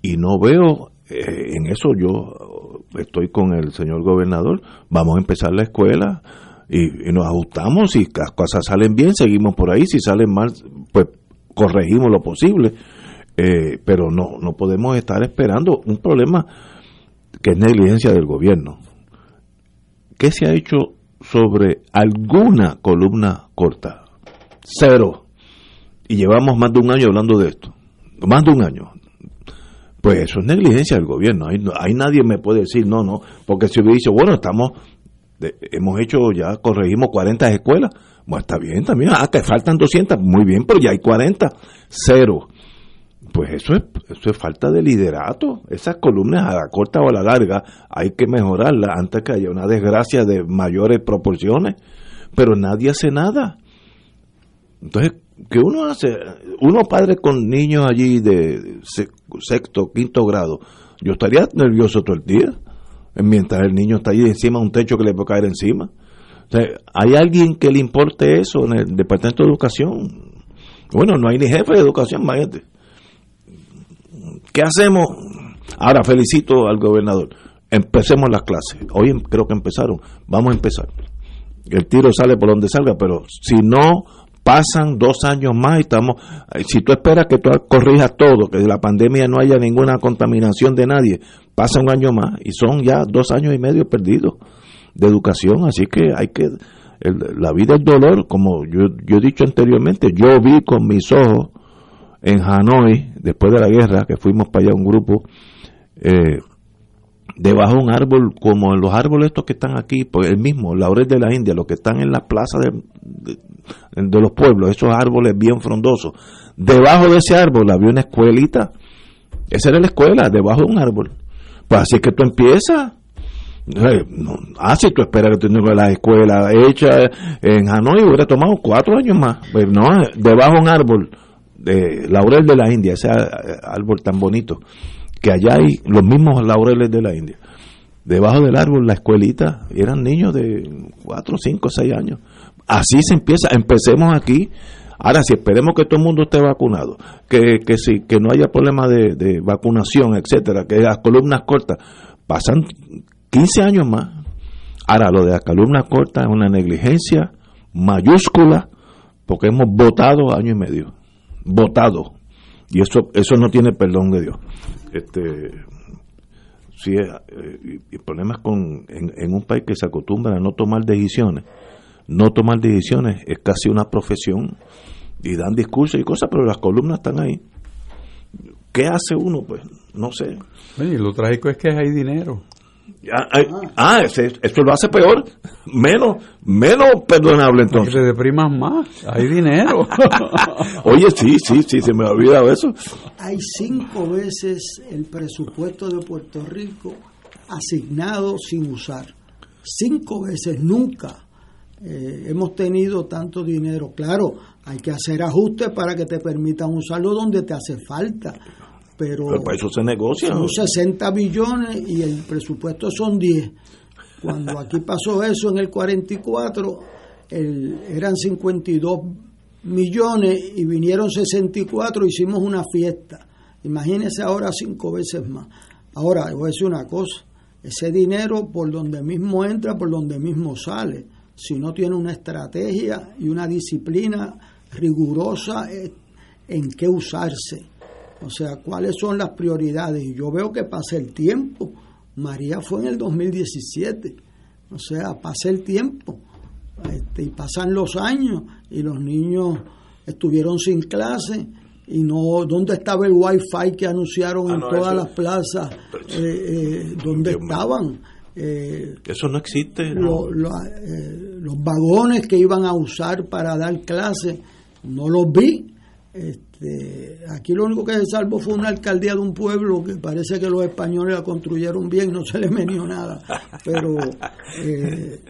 Y no veo eh, en eso yo estoy con el señor gobernador. Vamos a empezar la escuela y, nos ajustamos. Si las cosas salen bien seguimos por ahí. Si salen mal pues corregimos lo posible, eh, pero no, no podemos estar esperando un problema que es negligencia del gobierno. ¿Qué se ha hecho sobre alguna columna corta? Cero. Y llevamos más de un año hablando de esto. Más de un año. Pues eso es negligencia del gobierno. Ahí, nadie me puede decir no, no. Porque si hubiera dicho, bueno, estamos, hemos hecho ya, corregimos 40 escuelas. Bueno, está bien también. Ah, que faltan 200. Muy bien, pero ya hay 40. Cero. Pues eso es, eso es falta de liderato. Esas columnas a la corta o a la larga hay que mejorarlas antes que haya una desgracia de mayores proporciones. Pero nadie hace nada. Entonces, ¿qué uno hace? Uno padre con niños allí de sexto, quinto grado. Yo estaría nervioso todo el día. Mientras el niño está ahí encima de un techo que le puede caer encima. ¿Hay alguien que le importe eso en el Departamento de Educación? Bueno, no hay ni jefe de educación, imagínate. ¿Qué hacemos? Ahora felicito al gobernador. Empecemos las clases. Hoy em, creo que empezaron. Vamos a empezar. El tiro sale por donde salga, pero si no pasan dos años más y estamos. Si tú esperas que tú corrijas todo, que de la pandemia no haya ninguna contaminación de nadie, pasa un año más y son ya dos años y medio perdidos de educación, así que hay que, la vida es dolor, como yo he dicho anteriormente, yo vi con mis ojos en Hanoi, después de la guerra, que fuimos para allá un grupo, eh, debajo de un árbol, como los árboles estos que están aquí, pues el mismo, laurel de la India, los que están en la plaza de, de, los pueblos, esos árboles bien frondosos, debajo de ese árbol había una escuelita, esa era la escuela, debajo de un árbol. Pues así que tú empiezas, ah, si tú esperas que tengas la escuela hecha en Hanoi, hubiera tomado cuatro años más. Pues no, debajo de un árbol de laurel de la India, ese árbol tan bonito, que allá hay los mismos laureles de la India. debajo del árbol, la escuelita, eran niños de 4, 5, 6 años. Así se empieza, empecemos aquí. Ahora, si esperemos que todo el mundo esté vacunado, que, que, sí, que no haya problema de, de vacunación, etcétera, que las columnas cortas, pasan 15 años más. Ahora, lo de las columnas cortas es una negligencia mayúscula, porque hemos votado año y medio. Votado. Y eso, eso no tiene perdón de Dios. Este, sí, eh, el problema es con, en, en un país que se acostumbra a no tomar decisiones. No tomar decisiones es casi una profesión y dan discursos y cosas, pero las columnas están ahí. ¿Qué hace uno? Pues no sé. Oye, lo trágico es que hay dinero. Ah, ah, ese- esto lo hace peor, menos, menos perdonable Que entonces. te deprimas más. Hay dinero. Oye, sí, sí, sí, se me ha olvidado eso. Hay cinco veces el presupuesto de Puerto Rico asignado sin usar. Cinco veces, nunca eh, hemos tenido tanto dinero. Claro, hay que hacer ajustes para que te permitan usarlo donde te hace falta. Pero Pero para eso se negocia. son 60 billones y el presupuesto son 10. Cuando aquí pasó eso en el 44, el, eran 52 millones y vinieron 64, hicimos una fiesta. Imagínense ahora cinco veces más. Ahora, voy a decir una cosa, ese dinero por donde mismo entra, por donde mismo sale. Si no tiene una estrategia y una disciplina rigurosa eh, en qué usarse. O sea, cuáles son las prioridades. Y yo veo que pasa el tiempo. María fue en el 2017. O sea, pasa el tiempo. Este, y pasan los años y los niños estuvieron sin clase y no dónde estaba el wifi que anunciaron Ah, en no, todas eso- las plazas eh, eh, dónde Dios estaban Eh, Eso no existe. no. lo- eh, los vagones que iban a usar para dar clase no los vi este, aquí lo único que se salvo fue una alcaldía de un pueblo que parece que los españoles la construyeron bien no se les menió nada. Pero eh,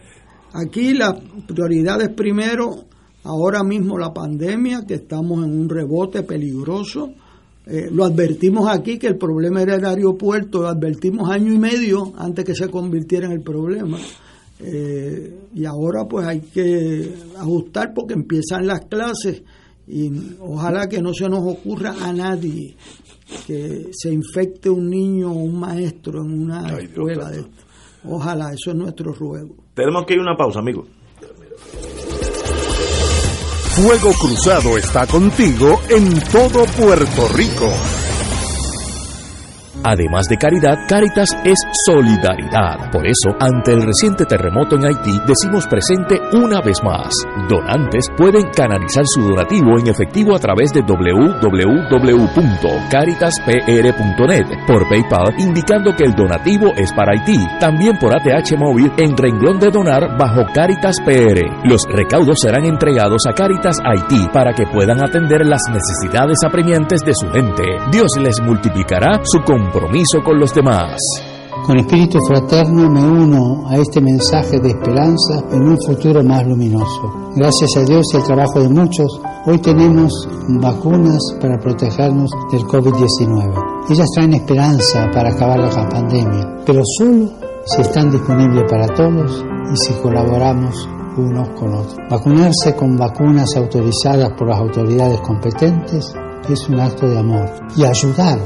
aquí las prioridades primero ahora mismo la pandemia que estamos en un rebote peligroso. Eh, lo advertimos aquí que el problema era el aeropuerto, lo advertimos año y medio antes que se convirtiera en el problema. Eh, y ahora pues hay que ajustar porque empiezan las clases y ojalá que no se nos ocurra a nadie que se infecte un niño o un maestro en una Ay, Dios escuela de esto. Ojalá, eso es nuestro ruego. Tenemos que ir a una pausa, amigos. Fuego Cruzado está contigo en todo Puerto Rico. Además de caridad, Caritas es solidaridad. Por eso, ante el reciente terremoto en Haití, decimos presente una vez más. Donantes pueden canalizar su donativo en efectivo a través de www.caritaspr.net por PayPal, indicando que el donativo es para Haití. También por ATH móvil en renglón de donar bajo Caritas PR. Los recaudos serán entregados a Caritas Haití para que puedan atender las necesidades apremiantes de su gente. Dios les multiplicará su compromiso con los demás. Con espíritu fraterno me uno a este mensaje de esperanza en un futuro más luminoso. Gracias a Dios y al trabajo de muchos, hoy tenemos vacunas para protegernos del COVID-19. Ellas traen esperanza para acabar la pandemia, pero solo si están disponibles para todos y si colaboramos unos con otros. Vacunarse con vacunas autorizadas por las autoridades competentes es un acto de amor y ayudar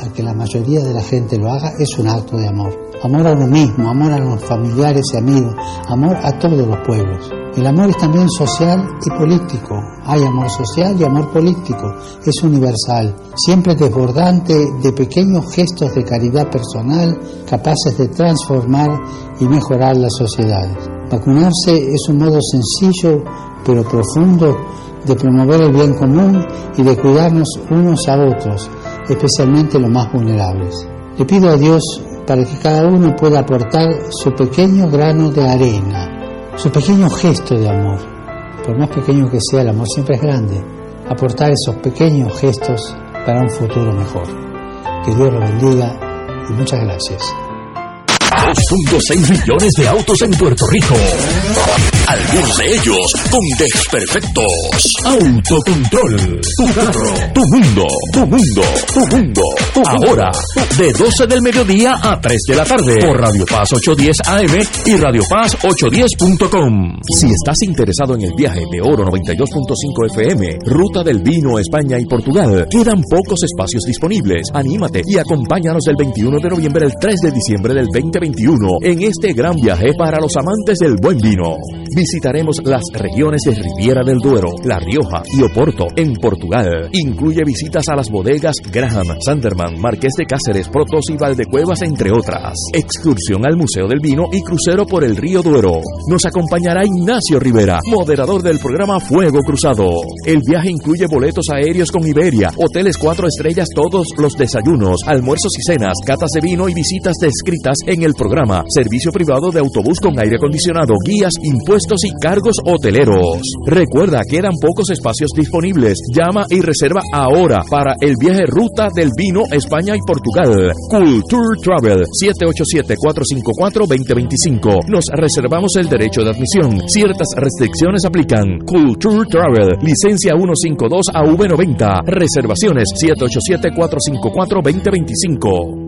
a que la mayoría de la gente lo haga es un acto de amor. Amor a uno mismo, amor a los familiares y amigos, amor a todos los pueblos. El amor es también social y político. Hay amor social y amor político. Es universal, siempre desbordante de pequeños gestos de caridad personal capaces de transformar y mejorar las sociedades. Vacunarse es un modo sencillo pero profundo de promover el bien común y de cuidarnos unos a otros especialmente los más vulnerables. Le pido a Dios para que cada uno pueda aportar su pequeño grano de arena, su pequeño gesto de amor. Por más pequeño que sea, el amor siempre es grande. Aportar esos pequeños gestos para un futuro mejor. Que Dios lo bendiga y muchas gracias. 2.6 millones de autos en Puerto Rico. Algunos de ellos con desperfectos. Autocontrol. Tu carro. Tu mundo. Tu mundo. Tu mundo. Ahora, de 12 del mediodía a 3 de la tarde. Por Radio Paz 810 AM y Radio Paz 810.com. Si estás interesado en el viaje de Oro 92.5 FM, Ruta del Vino, España y Portugal, quedan pocos espacios disponibles. Anímate y acompáñanos del 21 de noviembre al 3 de diciembre del 2021 en este gran viaje para los amantes del buen vino. Visitaremos las regiones de Riviera del Duero, La Rioja y Oporto en Portugal. Incluye visitas a las bodegas Graham, Sanderman, Marqués de Cáceres, Protos y Valdecuevas, entre otras. Excursión al Museo del Vino y crucero por el río Duero. Nos acompañará Ignacio Rivera, moderador del programa Fuego Cruzado. El viaje incluye boletos aéreos con Iberia, hoteles cuatro estrellas todos los desayunos, almuerzos y cenas, catas de vino y visitas descritas en el programa. Servicio privado de autobús con aire acondicionado, guías, impuestos y cargos hoteleros. Recuerda, quedan pocos espacios disponibles. Llama y reserva ahora para el viaje Ruta del Vino España y Portugal. Culture Travel 787-454-2025. Nos reservamos el derecho de admisión. Ciertas restricciones aplican. Culture Travel, licencia 152 a V90. Reservaciones 787-454-2025.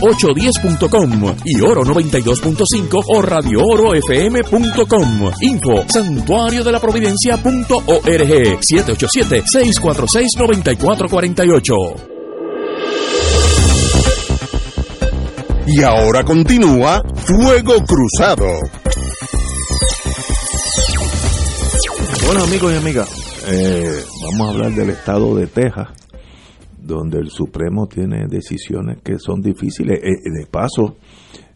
810.com y oro 92.5 o radio radiorofm.com. Info santuario de la providencia.org 787-646-9448. Y ahora continúa Fuego Cruzado. Bueno amigos y amigas, eh, vamos a hablar del estado de Texas donde el Supremo tiene decisiones que son difíciles. Eh, de paso,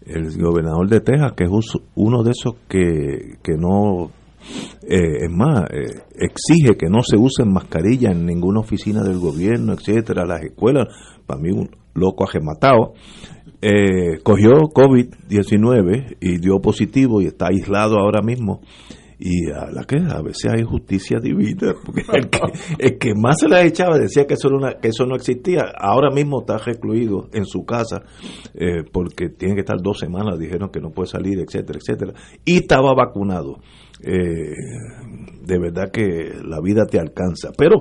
el gobernador de Texas, que es uno de esos que, que no, eh, es más, eh, exige que no se usen mascarillas en ninguna oficina del gobierno, etcétera, las escuelas, para mí un loco ajematado, eh, cogió COVID-19 y dio positivo y está aislado ahora mismo y a la que a veces hay justicia divina porque el que, más se la echaba decía que eso, una, que eso no existía. Ahora mismo está recluido en su casa eh, porque tiene que estar dos semanas dijeron que no puede salir etcétera etcétera. Y estaba vacunado. Eh, de verdad que la vida te alcanza. Pero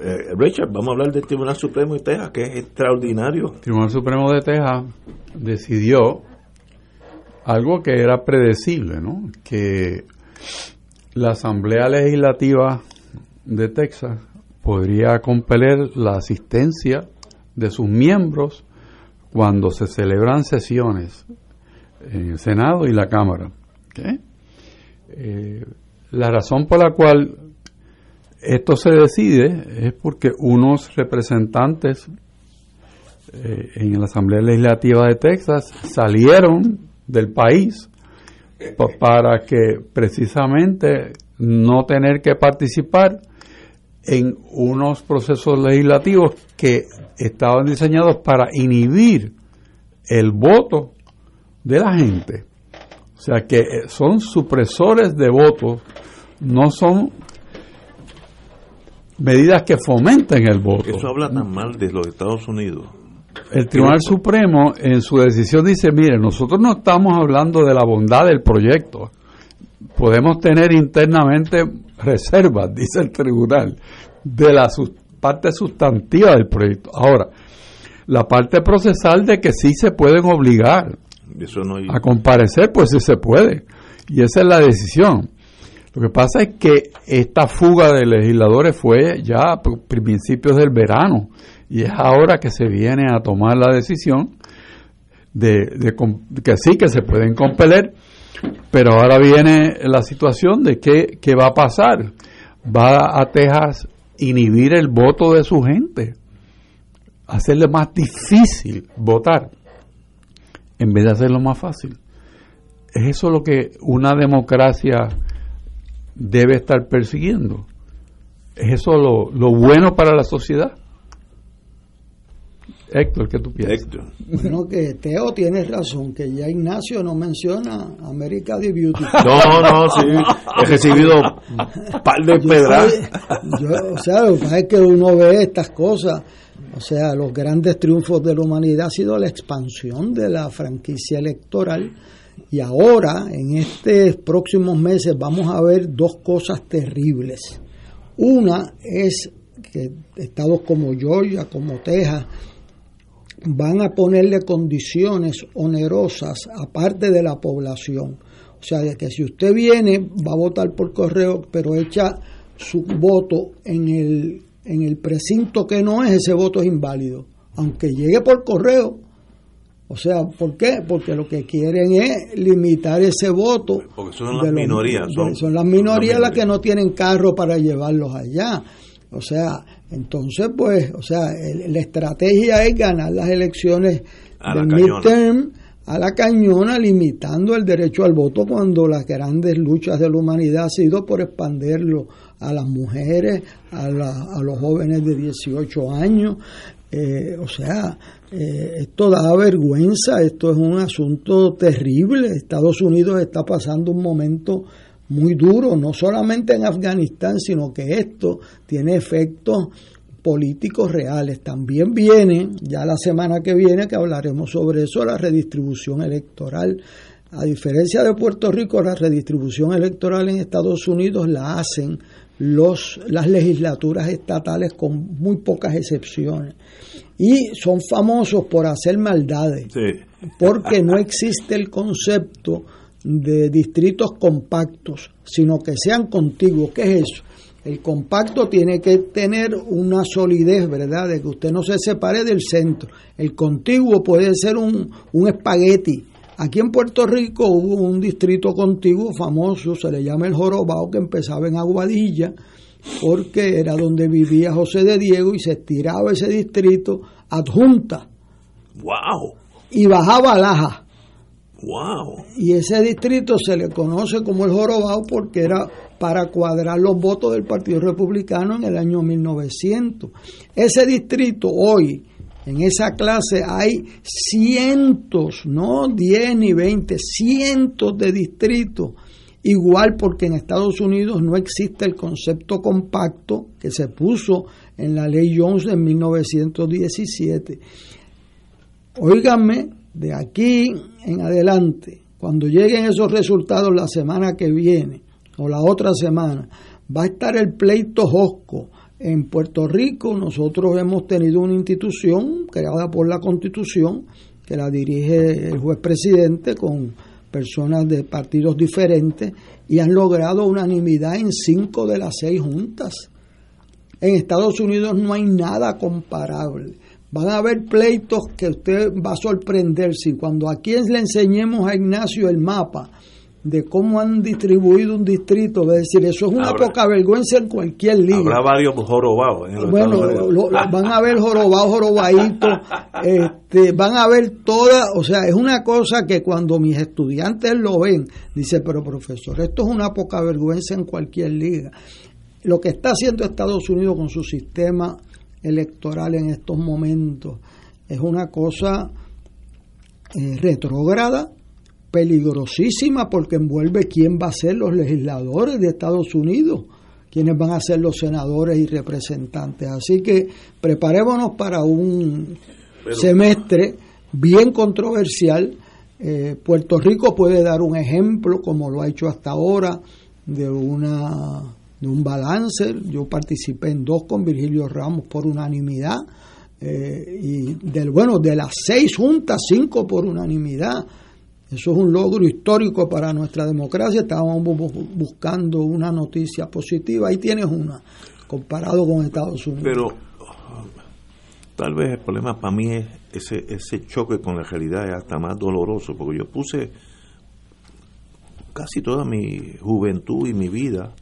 eh, Richard vamos a hablar del Tribunal Supremo de Texas que es extraordinario. El Tribunal Supremo de Texas decidió algo que era predecible no que la Asamblea Legislativa de Texas podría compeler la asistencia de sus miembros cuando se celebran sesiones en el Senado y la Cámara. Eh, la razón por la cual esto se decide es porque unos representantes eh, en la Asamblea Legislativa de Texas salieron del país para que precisamente no tener que participar en unos procesos legislativos que estaban diseñados para inhibir el voto de la gente. O sea que eh, son supresores de votos, no son medidas que fomenten el voto. Eso habla tan mal de los Estados Unidos. El Tribunal Supremo en su decisión dice, mire, nosotros no estamos hablando de la bondad del proyecto. Podemos tener internamente reservas, dice el tribunal, de la parte sustantiva del proyecto. Ahora, la parte procesal de que sí se pueden obligar a comparecer, pues sí se puede. Y esa es la decisión. Lo que pasa es que esta fuga de legisladores fue ya a principios del verano y es ahora que se viene a tomar la decisión de, que sí que se pueden compeler, pero ahora viene la situación de que, qué va a pasar. Va a Texas inhibir el voto de su gente, hacerle más difícil votar, en vez de hacerlo más fácil. ¿Es eso lo que una democracia debe estar persiguiendo? ¿Es eso lo, lo bueno para la sociedad? Héctor, ¿qué tú piensas? Bueno, que Teo tiene razón, que ya Ignacio no menciona América de Beauty. No, no, sí, he recibido un par de pedras. o sea, lo que pasa es que uno ve estas cosas, o sea, los grandes triunfos de la humanidad ha sido la expansión de la franquicia electoral y ahora, en estos próximos meses, vamos a ver dos cosas terribles. Una es que estados como Georgia, como Texas, van a ponerle condiciones onerosas aparte de la población. O sea, de que si usted viene, va a votar por correo, pero echa su voto en el, en el precinto que no es, ese voto es inválido. Aunque llegue por correo. O sea, ¿por qué? Porque lo que quieren es limitar ese voto. Porque son las minorías. Son, las minorías las que no tienen carro para llevarlos allá. O sea, entonces, pues, o sea, la estrategia es ganar las elecciones del midterm a la cañona, limitando el derecho al voto cuando las grandes luchas de la humanidad ha sido por expandirlo a las mujeres, a, a los jóvenes de 18 años. Eh, o sea, eh, esto da vergüenza, esto es un asunto terrible. Estados Unidos está pasando un momento muy duro, no solamente en Afganistán, sino que esto tiene efectos políticos reales. También viene, ya la semana que viene, que hablaremos sobre eso, la redistribución electoral. A diferencia de Puerto Rico, la redistribución electoral en Estados Unidos la hacen los, las legislaturas estatales con muy pocas excepciones. Y son famosos por hacer maldades, porque no existe el concepto de distritos compactos, sino que sean contiguos. ¿Qué es eso? El compacto tiene que tener una solidez, ¿verdad? De que usted no se separe del centro. El contiguo puede ser un, un espagueti. Aquí en Puerto Rico hubo un distrito contiguo famoso, se le llama el Jorobao, que empezaba en Aguadilla, porque era donde vivía José de Diego y se estiraba ese distrito adjunta. ¡Wow! Y bajaba a Laja. Wow. Y ese distrito se le conoce como el Jorobado porque era para cuadrar los votos del Partido Republicano en el año 1900. Ese distrito hoy, en esa clase, hay cientos, no 10 ni 20, cientos de distritos. Igual porque en Estados Unidos no existe el concepto compacto que se puso en la ley Jones en 1917. Óigame, de aquí en adelante, cuando lleguen esos resultados la semana que viene o la otra semana, va a estar el pleito Josco. En Puerto Rico nosotros hemos tenido una institución creada por la Constitución que la dirige el juez presidente con personas de partidos diferentes y han logrado unanimidad en cinco de las seis juntas. En Estados Unidos no hay nada comparable. Van a haber pleitos que usted va a sorprender si cuando aquí le enseñemos a Ignacio el mapa de cómo han distribuido un distrito, es decir, eso es una poca vergüenza en cualquier liga. Habrá varios jorobados. bueno, van a haber jorobados, jorobaditos, este, van a ver todas, o sea, es una cosa que cuando mis estudiantes lo ven, dice, pero profesor, esto es una poca vergüenza en cualquier liga. Lo que está haciendo Estados Unidos con su sistema electoral en estos momentos es una cosa eh, retrógrada peligrosísima porque envuelve quién va a ser los legisladores de Estados Unidos, quiénes van a ser los senadores y representantes. Así que preparémonos para un semestre bien controversial. Eh, Puerto Rico puede dar un ejemplo, como lo ha hecho hasta ahora, de una de un balance. Yo participé en dos con Virgilio Ramos por unanimidad. Eh, y del bueno de las seis juntas cinco por unanimidad eso es un logro histórico para nuestra democracia. Estábamos buscando una noticia positiva. Ahí tienes una, comparado con Estados Unidos. Pero tal vez el problema para mí es ese, ese choque con la realidad es hasta más doloroso, porque yo puse casi toda mi juventud y mi vida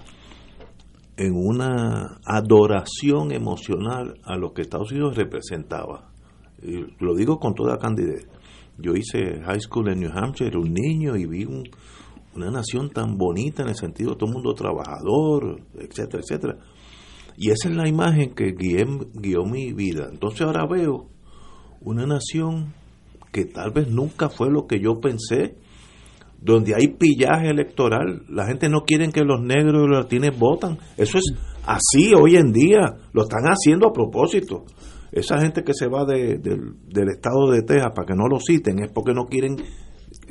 en una adoración emocional a lo que Estados Unidos representaba. Y lo digo con toda candidez. Yo hice high school en New Hampshire, era un niño y vi una nación tan bonita en el sentido de todo el mundo trabajador, etcétera, etcétera. Y esa es la imagen que guió mi vida. Entonces ahora veo una nación que tal vez nunca fue lo que yo pensé, donde hay pillaje electoral. La gente no quiere que los negros y los latinos votan. Eso es así hoy en día. Lo están haciendo a propósito esa gente que se va de, del estado de Texas para que no lo citen es porque no quieren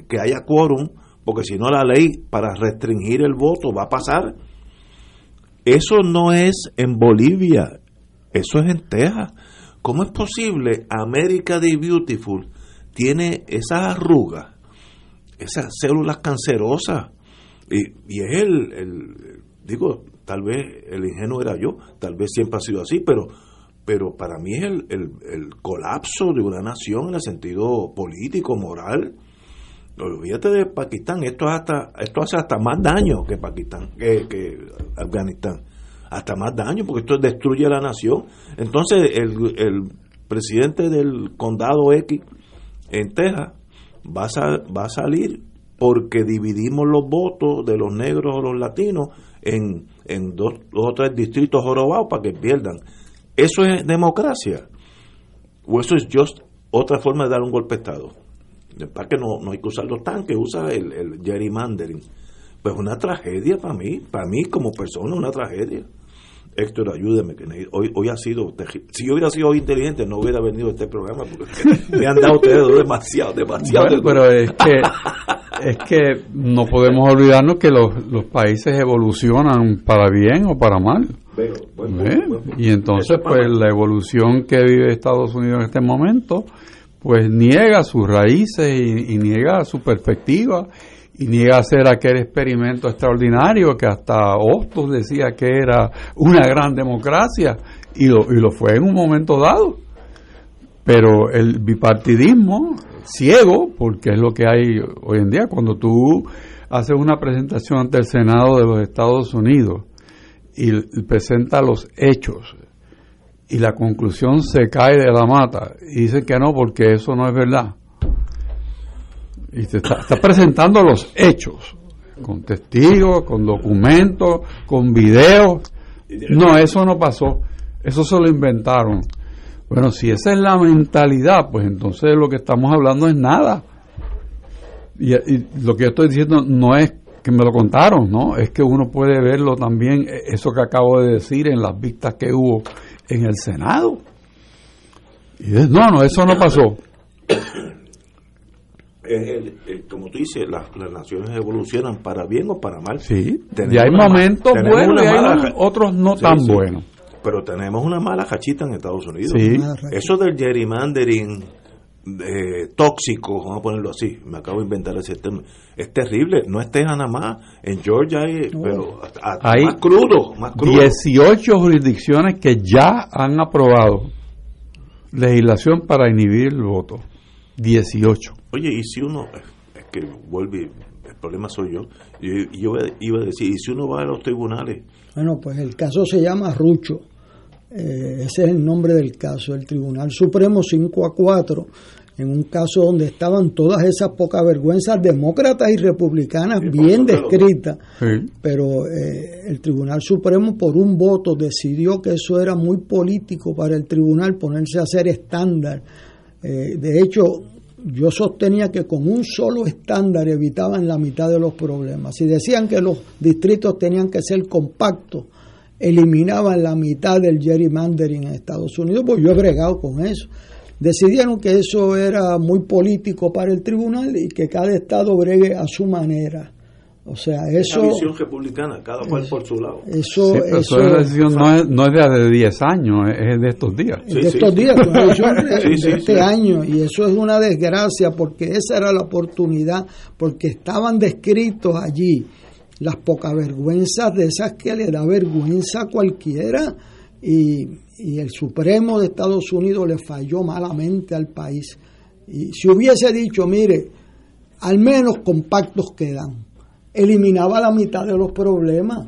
que haya quórum, porque si no la ley para restringir el voto va a pasar. Eso no es en Bolivia, eso es en Texas. ¿Cómo es posible América de Beautiful tiene esas arrugas, esas células cancerosas? Y, y es el, el, digo, tal vez el ingenuo era yo, tal vez siempre ha sido así, pero pero para mí es el, el, colapso de una nación en el sentido político, moral. Olvídate de Pakistán, esto, hasta, esto hace hasta más daño que Pakistán, que, que Afganistán, hasta más daño porque esto destruye la nación. Entonces el, el presidente del condado X en Texas va a, va a salir porque dividimos los votos de los negros o los latinos en, en dos, dos o tres distritos jorobados para que pierdan. ¿Eso es democracia? ¿O eso es just otra forma de dar un golpe de Estado? Para que no, no hay que usar los tanques, usa el, el gerrymandering. Pues una tragedia para mí, para mí como persona, una tragedia. Héctor, ayúdeme, que hoy, hoy ha sido, si yo hubiera sido inteligente no hubiera venido a este programa porque me han dado ustedes demasiado, demasiado. pero es que, es que no podemos olvidarnos que los, los países evolucionan para bien o para mal. ¿Eh? y entonces, pues la evolución que vive Estados Unidos en este momento, pues niega sus raíces y, niega su perspectiva y niega hacer aquel experimento extraordinario que hasta Hostos decía que era una gran democracia y lo, y lo fue en un momento dado. Pero el bipartidismo ciego, porque es lo que hay hoy en día, cuando tú haces una presentación ante el Senado de los Estados Unidos, y presenta los hechos y la conclusión se cae de la mata y dice que no porque eso no es verdad. Y te está, presentando los hechos con testigos, con documentos, con videos. No, eso no pasó. Eso se lo inventaron. Bueno, si esa es la mentalidad, pues entonces lo que estamos hablando es nada. Y, lo que yo estoy diciendo no es que me lo contaron, ¿no? Es que uno puede verlo también, eh, eso que acabo de decir, en las vistas que hubo en el Senado. Y no, no, eso no pasó. Como tú dices, las, naciones evolucionan para bien o para mal. Sí, y hay momentos buenos y hay otros no tan buenos. Pero tenemos una mala cachita en Estados Unidos. Sí. Eso del gerrymandering eh, tóxico, vamos a ponerlo así, me acabo de inventar ese término, es terrible, no es Texas nada más, en Georgia hay, pero más crudo, más crudo. 18 jurisdicciones que ya han aprobado legislación para inhibir el voto, 18. Oye, y si uno, es que vuelve, el problema soy yo, yo, yo iba a decir, y si uno va a los tribunales. Bueno, pues el caso se llama Rucho eh, ese es el nombre del caso, el Tribunal Supremo 5 a 4, en un caso donde estaban todas esas pocas vergüenzas demócratas y republicanas bien descritas, pero eh, el Tribunal Supremo por un voto decidió que eso era muy político para el tribunal ponerse a hacer estándar. Eh, de hecho, yo sostenía que con un solo estándar evitaban la mitad de los problemas. Si decían que los distritos tenían que ser compactos, eliminaban la mitad del gerrymandering en Estados Unidos, pues yo he bregado con eso. Decidieron que eso era muy político para el tribunal y que cada estado bregue a su manera. O sea, eso... Una visión republicana, cada cual por su lado. Eso, Sí, pero eso, esa decisión no es, no es de hace 10 años, es de estos días. de estos días, de, de este sí. año, y eso es una desgracia porque esa era la oportunidad, porque estaban descritos allí las pocas vergüenzas de esas que le da vergüenza a cualquiera, y, y el Supremo de Estados Unidos le falló malamente al país. Y si hubiese dicho, mire, al menos compactos quedan, eliminaba la mitad de los problemas.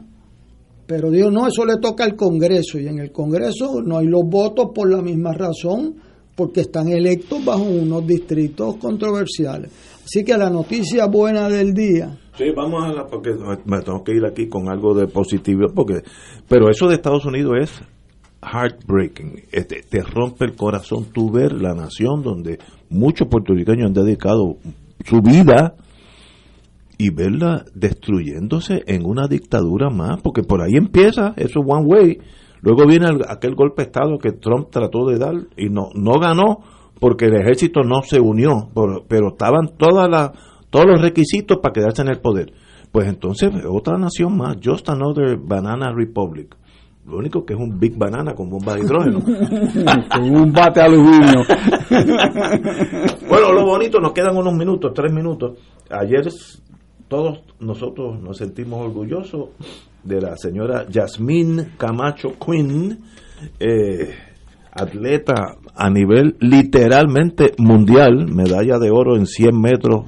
Pero Dios no, eso le toca al Congreso y en el Congreso no hay los votos por la misma razón, porque están electos bajo unos distritos controversiales. Así que la noticia buena del día, Sí, vamos a la, porque me tengo que ir aquí con algo de positivo, porque, pero eso de Estados Unidos es heartbreaking, este, te rompe el corazón tú ver la nación donde muchos puertorriqueños han dedicado su vida y verla destruyéndose en una dictadura más, porque por ahí empieza, eso es one way, luego viene el- aquel golpe de estado que Trump trató de dar y no, no ganó porque el ejército no se unió, por- pero estaban todas las todos los requisitos para quedarse en el poder. Pues entonces otra nación más, just another banana republic. Lo único que es un big banana con bomba de hidrógeno. Con un bate aluminio. bueno, lo bonito, nos quedan unos minutos, tres minutos. Ayer todos nosotros nos sentimos orgullosos de la señora Yasmín Camacho Quinn, eh, atleta a nivel literalmente mundial, medalla de oro en 100 metros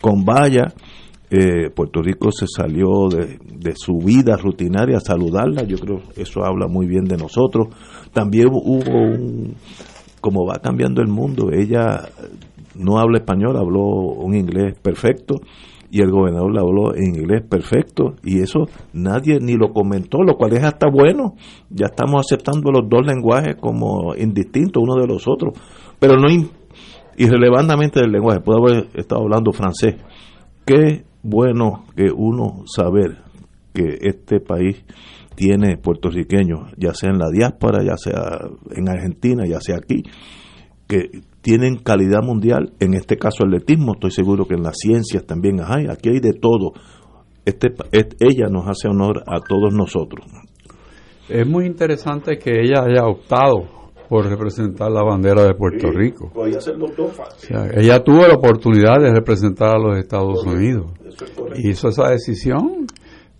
con valla. Eh, Puerto Rico se salió de, su vida rutinaria a saludarla, yo creo eso habla muy bien de nosotros. También hubo un, como va cambiando el mundo, ella no habla español, habló un inglés perfecto y el gobernador le habló en inglés perfecto y eso nadie ni lo comentó, lo cual es hasta bueno. Ya estamos aceptando los dos lenguajes como indistintos uno de los otros, pero no irrelevantemente del lenguaje, puedo haber estado hablando francés. Qué bueno que uno saber que este país tiene puertorriqueños, ya sea en la diáspora, ya sea en Argentina, ya sea aquí, que tienen calidad mundial, en este caso atletismo, estoy seguro que en las ciencias también hay, aquí hay de todo. Este, et- ella nos hace honor a todos nosotros. Es muy interesante que ella haya optado por representar la bandera de Puerto Rico. Podía ser los dos O sea, ella tuvo la oportunidad de representar a los Estados Unidos. Y hizo esa decisión,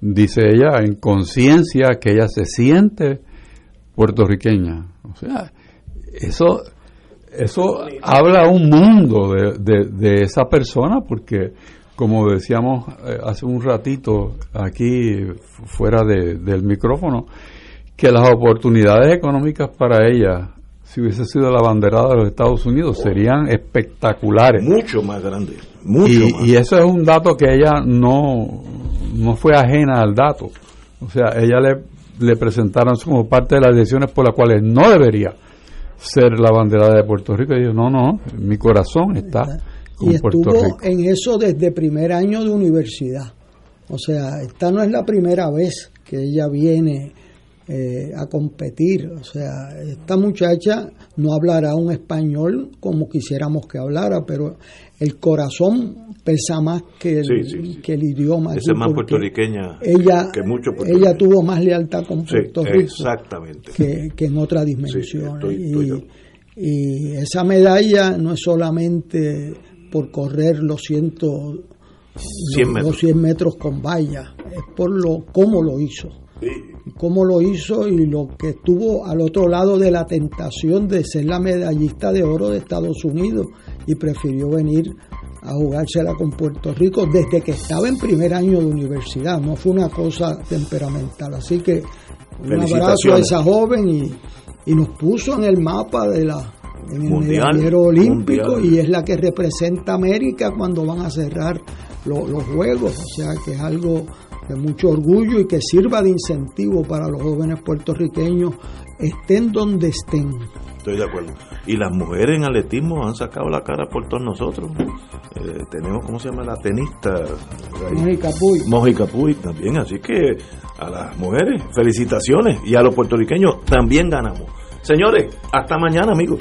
dice ella, en conciencia que ella se siente puertorriqueña. O sea, eso, eso habla un mundo de, de- de esa persona porque, como decíamos eh, hace un ratito aquí fuera de- del micrófono, que las oportunidades económicas para ella, si hubiese sido la banderada de los Estados Unidos, serían espectaculares. Mucho más grande, mucho y, más. y eso es un dato que ella no, no fue ajena al dato. O sea, ella le, le presentaron como parte de las decisiones por las cuales no debería ser la banderada de Puerto Rico. Y dijo, no, no, mi corazón está con y Puerto estuvo Rico. en eso desde primer año de universidad. O sea, esta no es la primera vez que ella viene eh, a competir. O sea, esta muchacha no hablará un español como quisiéramos que hablara, pero el corazón pesa más que el, Sí, sí, sí. que el idioma. Esa es más puertorriqueña ella, que mucho ella tuvo más lealtad con Puerto Rico exactamente. que, que en otras dimensiones. estoy- y, y esa medalla no es solamente por correr los, ciento, 100 los- metros. los 100 metros con valla, es por lo cómo lo hizo. Cómo lo hizo y lo que estuvo al otro lado de la tentación de ser la medallista de oro de Estados Unidos y prefirió venir a jugársela con Puerto Rico desde que estaba en primer año de universidad, no fue una cosa temperamental. Así que un abrazo a esa joven y, y nos puso en el mapa de la en el Mundial, medallero olímpico mundial. y es la que representa a América cuando van a cerrar lo- los juegos, o sea que es algo de mucho orgullo y que sirva de incentivo para los jóvenes puertorriqueños estén donde estén. Estoy de acuerdo. Y las mujeres en atletismo han sacado la cara por todos nosotros. Eh, tenemos, ¿cómo se llama? La tenista. Mónica Puy. Mónica Puy también. Así que a las mujeres, felicitaciones. Y a los puertorriqueños también ganamos. Señores, hasta mañana, amigos.